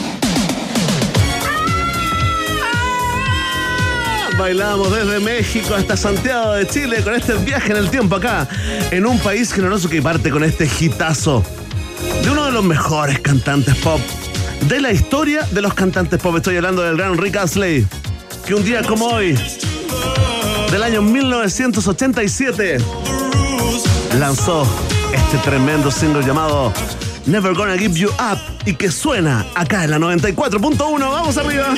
Bailamos desde México hasta Santiago de Chile con este viaje en el tiempo acá, en un país generoso que parte con este hitazo de uno de los mejores cantantes pop de la historia de los cantantes pop. Estoy hablando del gran Rick Astley, que un día como hoy, del año 1987, lanzó este tremendo single llamado Never Gonna Give You Up y que suena acá en la 94.1. Vamos arriba.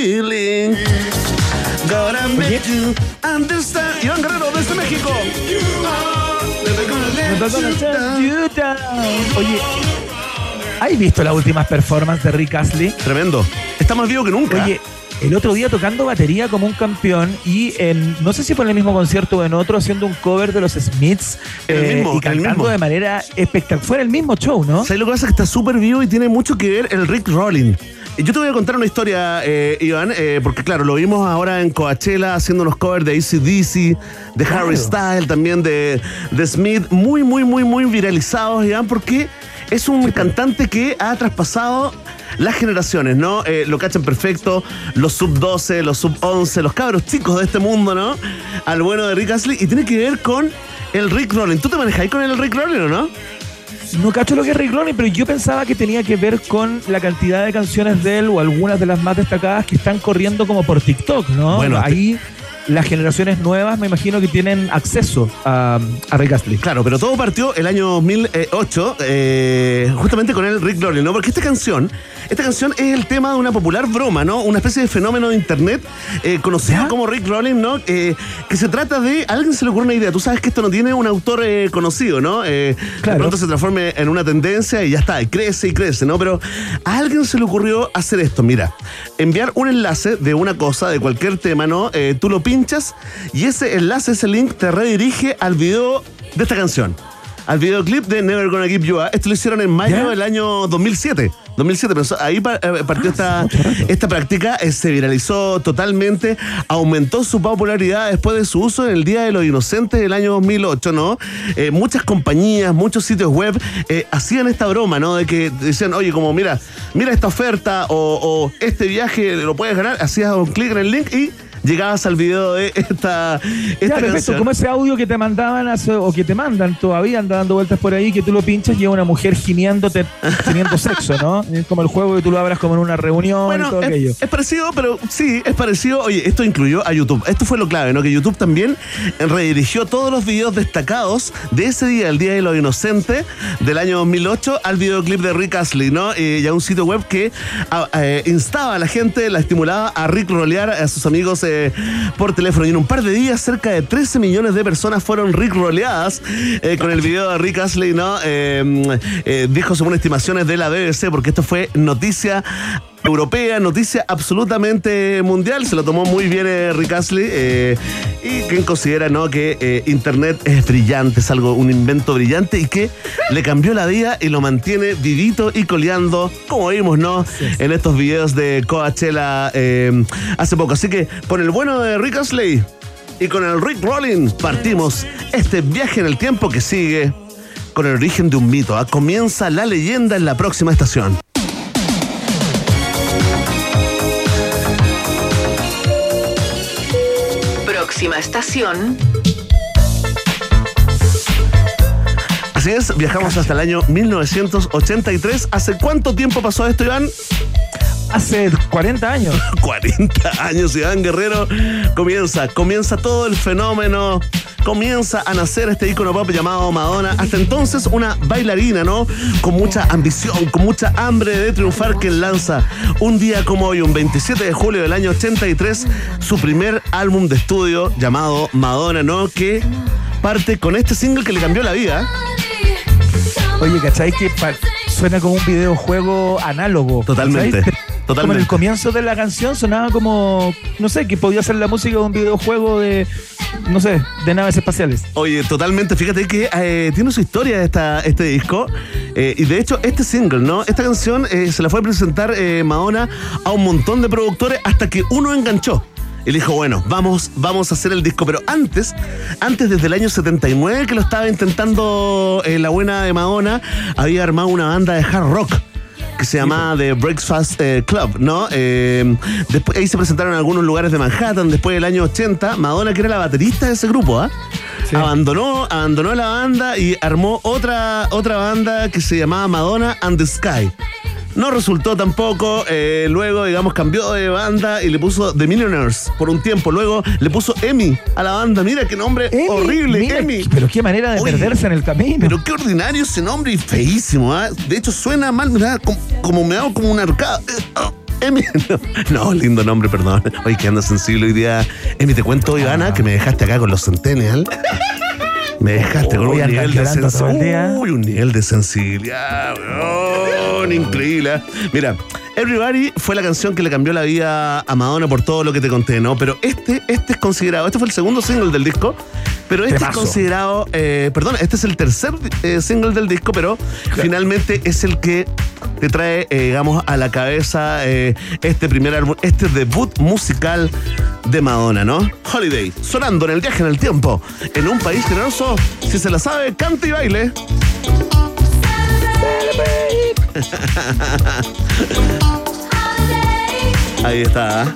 Feeling. Gotta make you understand. Iván Guerrero desde México. Oye, ¿has visto las últimas performances de Rick Astley? Tremendo. Está más vivo que nunca. Oye, el otro día tocando batería como un campeón y en, no sé si fue en el mismo concierto o en otro, haciendo un cover de los Smiths eh, mismo, y cantando mismo. de manera espectacular. Fue en el mismo show, ¿no? ¿Sabes lo que pasa? Que está súper vivo y tiene mucho que ver el Rick Rolling. Yo te voy a contar una historia, eh, Iván, eh, porque claro, lo vimos ahora en Coachella haciendo unos covers de ACDC, de Harry Styles, también de, de Smith, muy, muy, muy, muy viralizados, Iván, porque es un cantante que ha traspasado las generaciones, ¿no? Eh, lo cachan perfecto, los sub 12, los sub 11, los cabros chicos de este mundo, ¿no? Al bueno de Rick Astley y tiene que ver con el Rick Rolling. ¿Tú te manejáis con el Rick Rolling o no? No cacho lo que es Rick Rolling, pero yo pensaba que tenía que ver con la cantidad de canciones de él o algunas de las más destacadas que están corriendo como por TikTok, ¿no? Bueno, ahí las generaciones nuevas me imagino que tienen acceso a, a Rick Astley. Claro, pero todo partió el año 2008, eh, justamente con el Rick Rolling, ¿no? Porque esta canción, esta canción es el tema de una popular broma, ¿no? Una especie de fenómeno de internet eh, conocido como Rick Rolling, ¿no? Eh, que se trata de, a alguien se le ocurre una idea. Tú sabes que esto no tiene un autor eh, conocido, ¿no? Eh, De pronto se transforme en una tendencia y ya está, y crece y crece, ¿no? Pero a alguien se le ocurrió hacer esto, mira, enviar un enlace de una cosa, de cualquier tema, ¿no? Eh, tú lo y ese enlace, ese link te redirige al video de esta canción. Al videoclip de Never Gonna Give You Up. Esto lo hicieron en mayo del año 2007. 2007, pero eso- ahí eh, partió esta, esta práctica, eh, se viralizó totalmente, aumentó su popularidad después de su uso en el Día de los Inocentes del año 2008, ¿no? Eh, muchas compañías, muchos sitios web eh, hacían esta broma, ¿no? De que decían, oye, como mira, mira esta oferta o, o este viaje lo puedes ganar, hacías un clic en el link y llegabas al video de esta, esta Ya, perfecto, como ese audio que te mandaban hace- o que te mandan todavía, anda dando vueltas por ahí, que tú lo pinchas y es una mujer gimiendo, te- teniendo sexo, ¿no? Es como el juego que tú lo abras como en una reunión y todo es, aquello. es parecido, pero sí, es parecido. Oye, esto incluyó a YouTube. Esto fue lo clave, ¿no? Que YouTube también redirigió todos los videos destacados de ese día, el Día de los Inocentes del año 2008, al videoclip de Rick Astley, ¿no? Eh, y a un sitio web que a- eh, instaba a la gente, la estimulaba a Rick rolear a sus amigos eh, por teléfono. Y en un par de días, cerca de 13 millones de personas fueron Rick roleadas eh, con el video de Rick Astley, ¿no? Eh, eh, dijo según estimaciones de la BBC, porque esto fue noticia europea, noticia absolutamente mundial. Se lo tomó muy bien eh, Rick Astley. eh, y quien considera ¿no? que eh, Internet es brillante, es algo, un invento brillante y que le cambió la vida y lo mantiene vivito y coleando, como vimos, ¿no? En estos videos de Coachella hace poco. Así que con el bueno de Rick Astley y con el Rick Rollins partimos este viaje en el tiempo que sigue con el origen de un mito. ¿ah? Comienza la leyenda en la próxima estación. Próxima estación. Así es, viajamos hasta el año 1983. ¿Hace cuánto tiempo pasó esto, Iván? Hace 40 años. 40 años, Iván Guerrero. Comienza, comienza todo el fenómeno. Comienza a nacer este ícono pop llamado Madonna. Hasta entonces una bailarina, ¿no? Con mucha ambición, con mucha hambre de triunfar que lanza un día como hoy, un 27 de julio del año 83, su primer álbum de estudio llamado Madonna, ¿no? Que parte con este single que le cambió la vida. Oye, ¿cachai? Que suena como un videojuego análogo. Totalmente, ¿cachai? Como en totalmente. el comienzo de la canción sonaba como, no sé, que podía ser la música de un videojuego de, no sé, de naves espaciales. Oye, totalmente. Fíjate que eh, tiene su historia esta, este disco. Eh, y de hecho, este single, ¿no? Esta canción eh, se la fue a presentar Madonna a un montón de productores hasta que uno enganchó. Y dijo, bueno, vamos, vamos a hacer el disco. Pero antes, antes desde el año 79 que lo estaba intentando la buena de Madonna, había armado una banda de hard rock que se llamaba The Breakfast eh, Club, ¿no? Eh, después, ahí se presentaron en algunos lugares de Manhattan. Después del año 80, Madonna, que era la baterista de ese grupo, ¿ah? Abandonó, abandonó la banda y armó otra, otra banda que se llamaba Madonna and the Sky. No resultó tampoco. eh, luego, digamos, cambió de banda y le puso The Millionaires por un tiempo. Luego le puso Emmy a la banda. Mira qué nombre horrible, mira, Emmy. Pero qué manera de Oye, perderse en el camino. Pero qué ordinario ese nombre y feísimo. ¿ah? De hecho, suena mal, mira, como, como me hago como un arcado. Eh, oh, Emi, no, no, lindo nombre, perdón. Oye, que anda sensible hoy día. Emi, te cuento, Ivana, que me dejaste acá con los Centennial. Me dejaste con un nivel de sensibilidad. Uy, un nivel de sensibilidad, weón, increíble. ¿ah? Mira, Everybody fue la canción que le cambió la vida a Madonna por todo lo que te conté, ¿no? Pero este, este es considerado, este fue el segundo single del disco, pero este Temazo. es considerado, eh, perdón, este es el tercer eh, single del disco, pero finalmente es el que te trae, eh, digamos, a la cabeza eh, este primer álbum, este debut musical de Madonna, ¿no? Holiday, sonando en el viaje en el tiempo, en un país generoso, si se la sabe, canta y baile. Ahí está.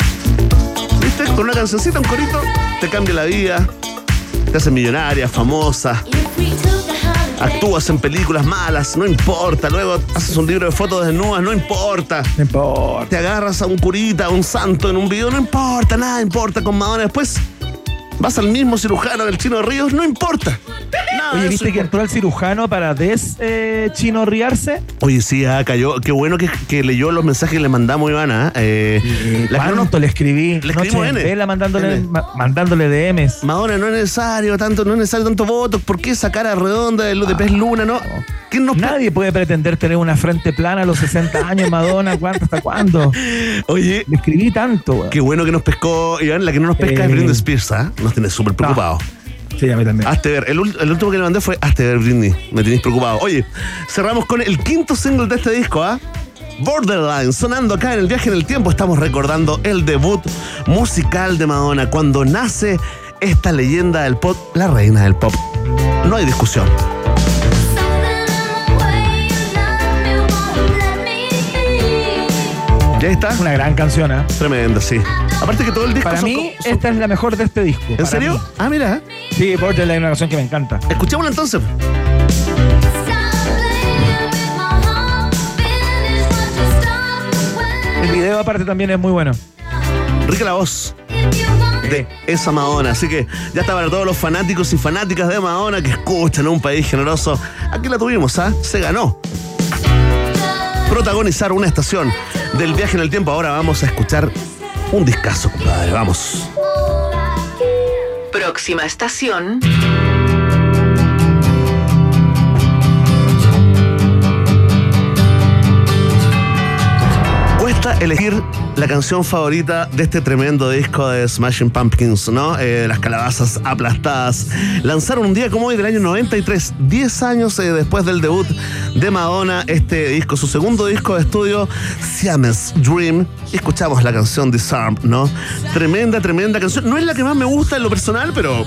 ¿Viste? Con una cancioncita, un corito, te cambia la vida, te hace millonaria, famosa. Actúas en películas malas, no importa. Luego haces un libro de fotos desnudas, no importa. No importa. Te agarras a un curita, a un santo en un video, no importa, nada importa con Madonna. Después vas al mismo cirujano del Chino Ríos, no importa. Nada Oye, ¿viste que entró al cirujano para des eh, chino riarse? Oye, sí, ah, cayó. Qué bueno que, que leyó los mensajes que le mandamos, Ivana. Eh, la que no nos- ¿Cuánto le escribí? Le escribimos N. vela mandándole, N. ma- mandándole DMs. Madonna, no es necesario tanto, no es necesario tanto votos. ¿Por qué esa cara redonda de, lo de pez luna? No. ¿Quién nos Nadie puede pretender tener una frente plana a los 60 años, Madonna. ¿Cuánto, ¿Hasta cuándo? Oye, Le escribí tanto. weón. qué bueno que nos pescó, Iván. La que no nos pesca Eh. es Britney Spears, ¿ah? Nos tiene súper preocupados. Sí, a mí también. Hazte ver. El último que le mandé fue Hazte ver, Britney. Me tenéis preocupado. Oye, cerramos con el quinto single de este disco, ¿ah? Borderline, sonando acá en el viaje en el tiempo. Estamos recordando el debut musical de Madonna, cuando nace esta leyenda del pop, la reina del pop. No hay discusión. Ya está. Una gran canción, ¿eh? Tremenda, sí. Aparte que todo el disco Para son mí, co- son- esta es la mejor de este disco. ¿En para serio? mí. Ah, mira. Sí, Borderline es una canción que me encanta. Escuchémosla entonces. El video, aparte, también es muy bueno. Rica la voz de esa Madonna. Así que ya está para todos los fanáticos y fanáticas de Madonna que escuchan a un país generoso. Aquí la tuvimos, ¿ah? Se ganó. Protagonizar una estación del viaje en el tiempo. Ahora vamos a escuchar un discazo, compadre. Vamos. Próxima estación. Elegir la canción favorita de este tremendo disco de Smashing Pumpkins, ¿no? Eh, las calabazas aplastadas. Lanzaron un día como hoy del año 93, 10 años eh, después del debut de Madonna, este disco, su segundo disco de estudio, Siamese Dream. Escuchamos la canción Disarm, ¿no? Tremenda, tremenda canción. No es la que más me gusta en lo personal, pero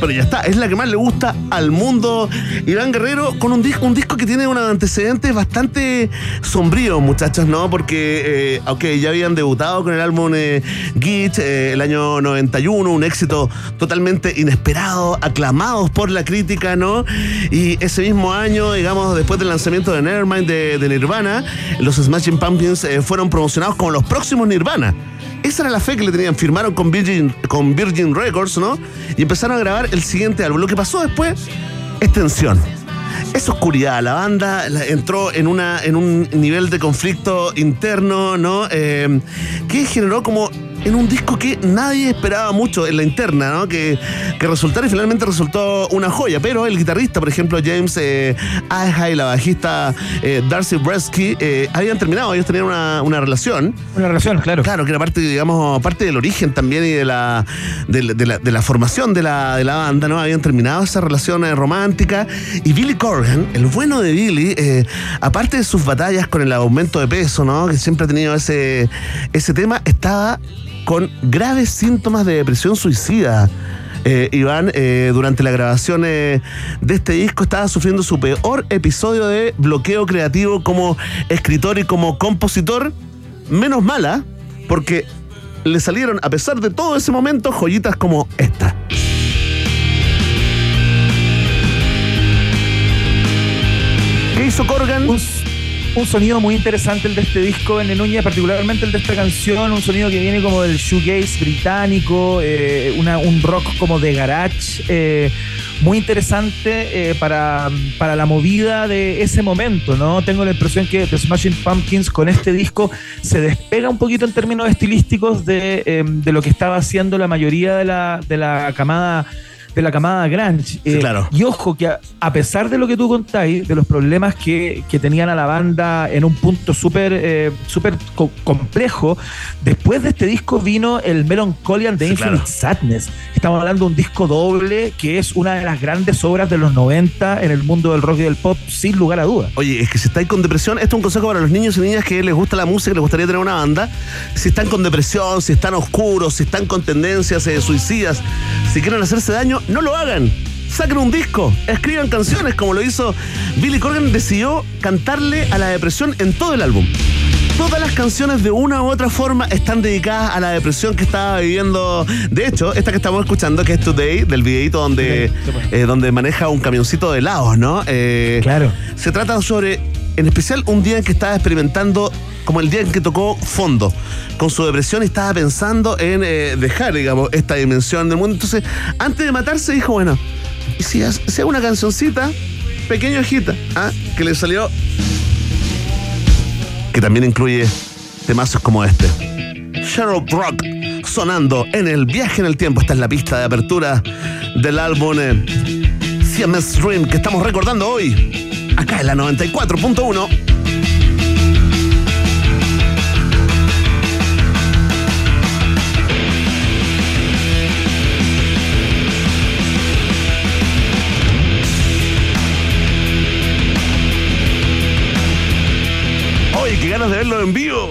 pero ya está, es la que más le gusta al mundo. Iván Guerrero con un disco, un disco que tiene unos antecedentes bastante sombríos, muchachos, ¿no? Porque, eh, ok, ya habían debutado con el álbum eh, Git eh, el año 91, un éxito totalmente inesperado, aclamados por la crítica, ¿no? Y ese mismo año, digamos, después del lanzamiento de, de Nirvana, los Smashing Pumpkins eh, fueron promocionados como los próximos Nirvana. Esa era la fe que le tenían. Firmaron con Virgin, con Virgin Records, ¿no? Y empezaron a grabar el siguiente álbum. Lo que pasó después es tensión. Es oscuridad. La banda entró en, una, en un nivel de conflicto interno, ¿no? Eh, que generó como en un disco que nadie esperaba mucho en la interna, ¿no? Que, que resultara y finalmente resultó una joya. Pero el guitarrista, por ejemplo, James eh, Iha y la bajista eh, Darcy Bresky eh, habían terminado. Ellos tenían una, una relación. Una relación, claro. Claro, que era parte, digamos, parte del origen también y de la, de, la- de la, de la formación de la, de la banda, ¿no? Habían terminado esa relación eh, romántica. Y Billy Corgan, el bueno de Billy, aparte de sus batallas con el aumento de peso, ¿no? Que siempre ha tenido ese, ese tema, estaba con graves síntomas de depresión suicida. Eh, Iván, eh, durante la grabación eh, de este disco estaba sufriendo su peor episodio de bloqueo creativo como escritor y como compositor. Menos mala, porque le salieron, a pesar de todo ese momento, joyitas como esta. ¿Qué hizo Corgan? Un, sonido muy interesante el de este disco en Núñez, particularmente el de esta canción, un sonido que viene como del shoegaze británico, eh, un rock como de garage, eh, muy interesante eh, para, para la movida de ese momento, ¿no? Tengo la impresión que The Smashing Pumpkins con este disco se despega un poquito en términos estilísticos de, eh, de lo que estaba haciendo la mayoría de la, de la camada de la camada grunge. Eh, claro. Y ojo que a, a pesar de lo que tú contáis, de los problemas que, que tenían a la banda en un punto súper eh, súper co- complejo, después de este disco vino el Melancholian de Sí, Infinite claro. Sadness. Estamos hablando de un disco doble que es una de las grandes obras de los 90 en el mundo del rock y del pop, sin lugar a dudas. Oye, es que si estáis con depresión, esto es un consejo para los niños y niñas que les gusta la música, les gustaría tener una banda. Si están con depresión, si están oscuros, si están con tendencias eh, suicidas, si quieren hacerse daño, no lo hagan. Saquen un disco, escriban canciones como lo hizo Billy Corgan, decidió cantarle a la depresión en todo el álbum. Todas las canciones de una u otra forma están dedicadas a la depresión que estaba viviendo. De hecho, esta que estamos escuchando, que es Today, del videito donde, eh, donde maneja un camioncito de helados, ¿no? Eh, claro. Se trata sobre, en especial, un día en que estaba experimentando como el día en que tocó fondo con su depresión y estaba pensando en eh, dejar, digamos, esta dimensión del mundo. Entonces, antes de matarse, dijo, bueno, ¿y si, ha- si hago una cancioncita, pequeño hojita, ¿ah? que le salió que también incluye temazos como este. Sheryl Rock sonando en el viaje en el tiempo. Esta es la pista de apertura del álbum eh, Siamese Dream que estamos recordando hoy. Acá en la 94.1. Oye, qué ganas de verlo en vivo.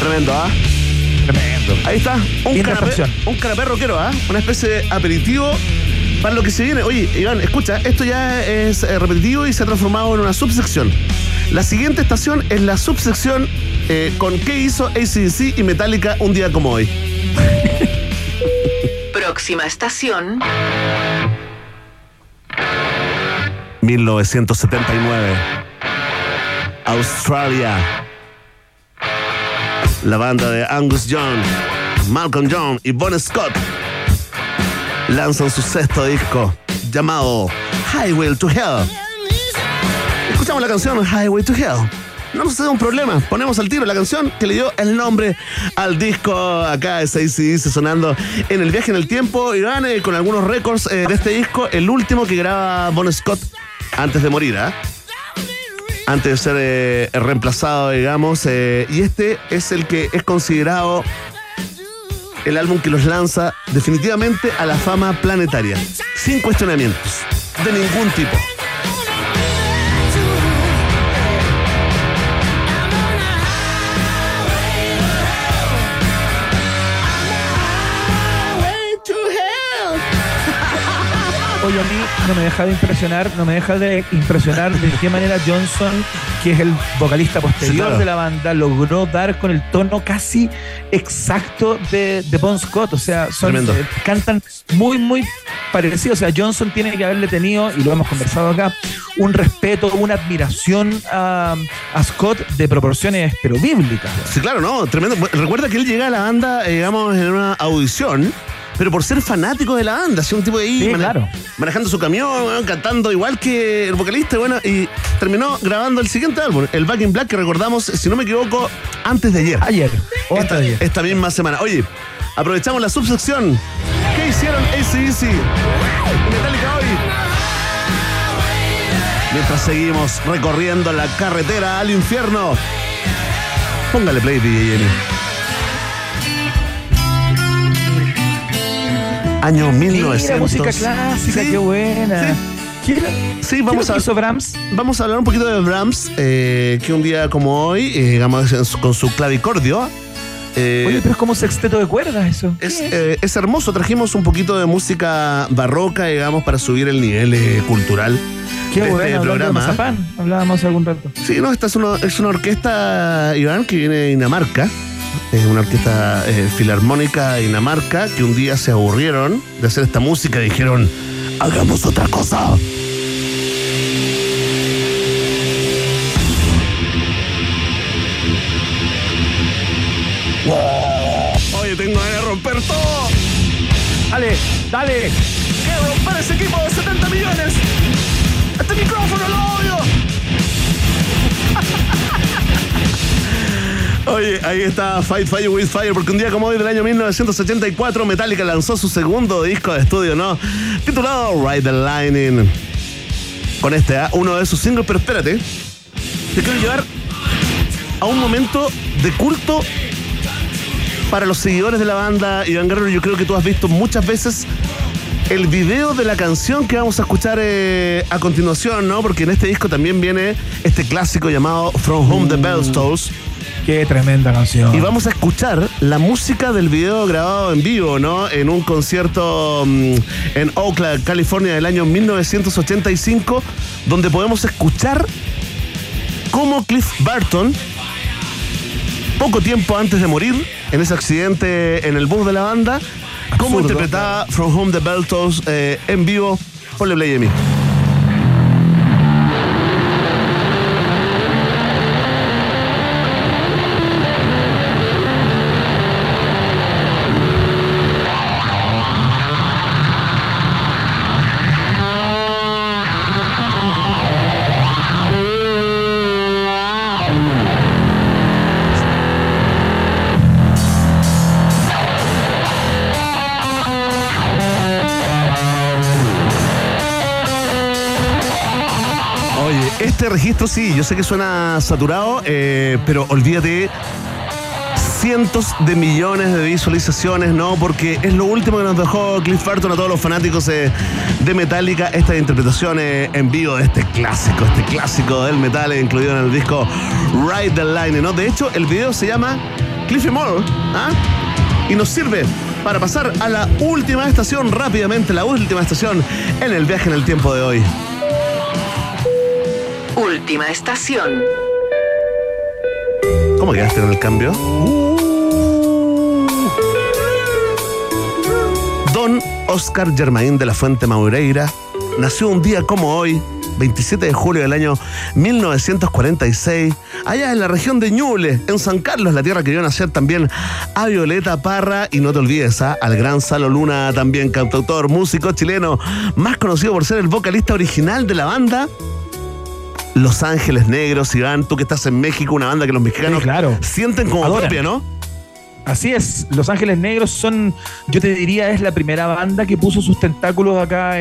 Tremendo, ¿ah? Tremendo. Ahí está, un canción. un canapé rockero, ¿ah? Una especie de aperitivo para lo que se viene. Oye, Iván, escucha, esto ya es eh, repetitivo y se ha transformado en una subsección. La siguiente estación es la subsección eh, con qué hizo ACDC y Metallica un día como hoy. Próxima estación. 1979. Australia. La banda de Angus Young, Malcolm Young y Bon Scott lanzan su sexto disco llamado Highway to Hell. Escuchamos la canción Highway to Hell no nos da un problema. Ponemos al tiro la canción que le dio el nombre al disco. Acá es ACDC sonando en el viaje en el tiempo. Y eh, con algunos récords eh, de este disco. El último que graba Bon Scott antes de morir, ¿ah? Antes de ser eh, reemplazado, digamos. eh, y este es el que es considerado el álbum que los lanza definitivamente a la fama planetaria. Sin cuestionamientos. De ningún tipo. A mí no me deja de impresionar, no me deja de impresionar de qué manera Johnson, que es el vocalista posterior Sí, claro. de la banda, logró dar con el tono casi exacto de, de Bon Scott. O sea, son, eh, cantan muy, muy parecidos. O sea, Johnson tiene que haberle tenido, y lo hemos conversado acá, un respeto, una admiración a, a Scott de proporciones, pero bíblicas. Sí, claro, no, tremendo. Recuerda que él llega a la banda, eh, digamos, en una audición, pero por ser fanático de la banda, así un tipo de ahí Sí, mane- claro. manejando su camión, cantando igual que el vocalista, bueno, y terminó grabando el siguiente álbum, el Back in Black, que recordamos, si no me equivoco, antes de ayer. Ayer, o antes esta, de ayer. esta misma semana. Oye, aprovechamos la subsección. ¿Qué hicieron ACDC? Metallica hoy. Mientras seguimos recorriendo la carretera al infierno. Póngale play, DJ Jenny. Año Mira, 1900. música clásica, Sí, qué buena. sí. Sí, vamos ¿Qué a, hizo Brahms? vamos a hablar un poquito de Brahms, eh, que un día como hoy, eh, digamos, con su clavicordio. eh, Oye, pero es como sexteto de cuerdas eso. es, eh, es hermoso, trajimos un poquito de música barroca, digamos, para subir el nivel eh, cultural Qué de bueno, este de programa. mazapán. Hablábamos algún rato. Sí, no, esta es una, es una orquesta, Iván, que viene de Dinamarca. Es una orquesta eh, filarmónica de Dinamarca que un día se aburrieron de hacer esta música y dijeron, hagamos otra cosa. Oye, tengo ganas de romper todo. Dale, dale. Quiero romper ese equipo de 70 millones. Este micrófono lo odio. Oye, ahí está Fight Fire with Fire, porque un día como hoy del año 1984, Metallica lanzó su segundo disco de estudio, ¿no? Titulado Ride the Lightning. Con este, ¿ah? uno de sus singles, pero espérate. Te quiero llevar a un momento de culto para los seguidores de la banda. Iván Guerrero, yo creo que tú has visto muchas veces el video de la canción que vamos a escuchar eh, a continuación, ¿no? Porque en este disco también viene este clásico llamado From Home the Bell Tolls. Qué tremenda canción. Y vamos a escuchar la música del video grabado en vivo, ¿no? En un concierto mm, en Oakland, California, del año 1985, donde podemos escuchar cómo Cliff Burton, poco tiempo antes de morir, en ese accidente en el bus de la banda, cómo Absurdo, interpretaba From Home the Bell eh, en vivo. Ponle play. Oye, registro sí, yo sé que suena saturado, eh, pero olvídate cientos de millones de visualizaciones, ¿no? Porque es lo último que nos dejó Cliff Burton a todos los fanáticos eh, de Metallica, esta interpretación eh, en vivo de este clásico, este clásico del metal incluido en el disco Ride the Line, ¿no? De hecho, el video se llama Cliffy Moore, ¿ah? Y nos sirve para pasar a la última estación rápidamente, la última estación en el viaje en el tiempo de hoy. Última estación. ¿Cómo quedaste en el cambio? Don Oscar Germain de la Fuente Maureira nació un día como hoy, 27 de julio del año 1946, allá en la región de Ñuble, en San Carlos, la tierra que vio nacer también a Violeta Parra y no te olvides, ¿ah? al gran Salo Luna, también cantautor, músico chileno, más conocido por ser el vocalista original de la banda Los Ángeles Negros, Iván, tú que estás en México, una banda que los mexicanos Sí, claro. sienten como Adoran. propia, ¿no? Así es, Los Ángeles Negros son, yo te diría, es la primera banda que puso sus tentáculos acá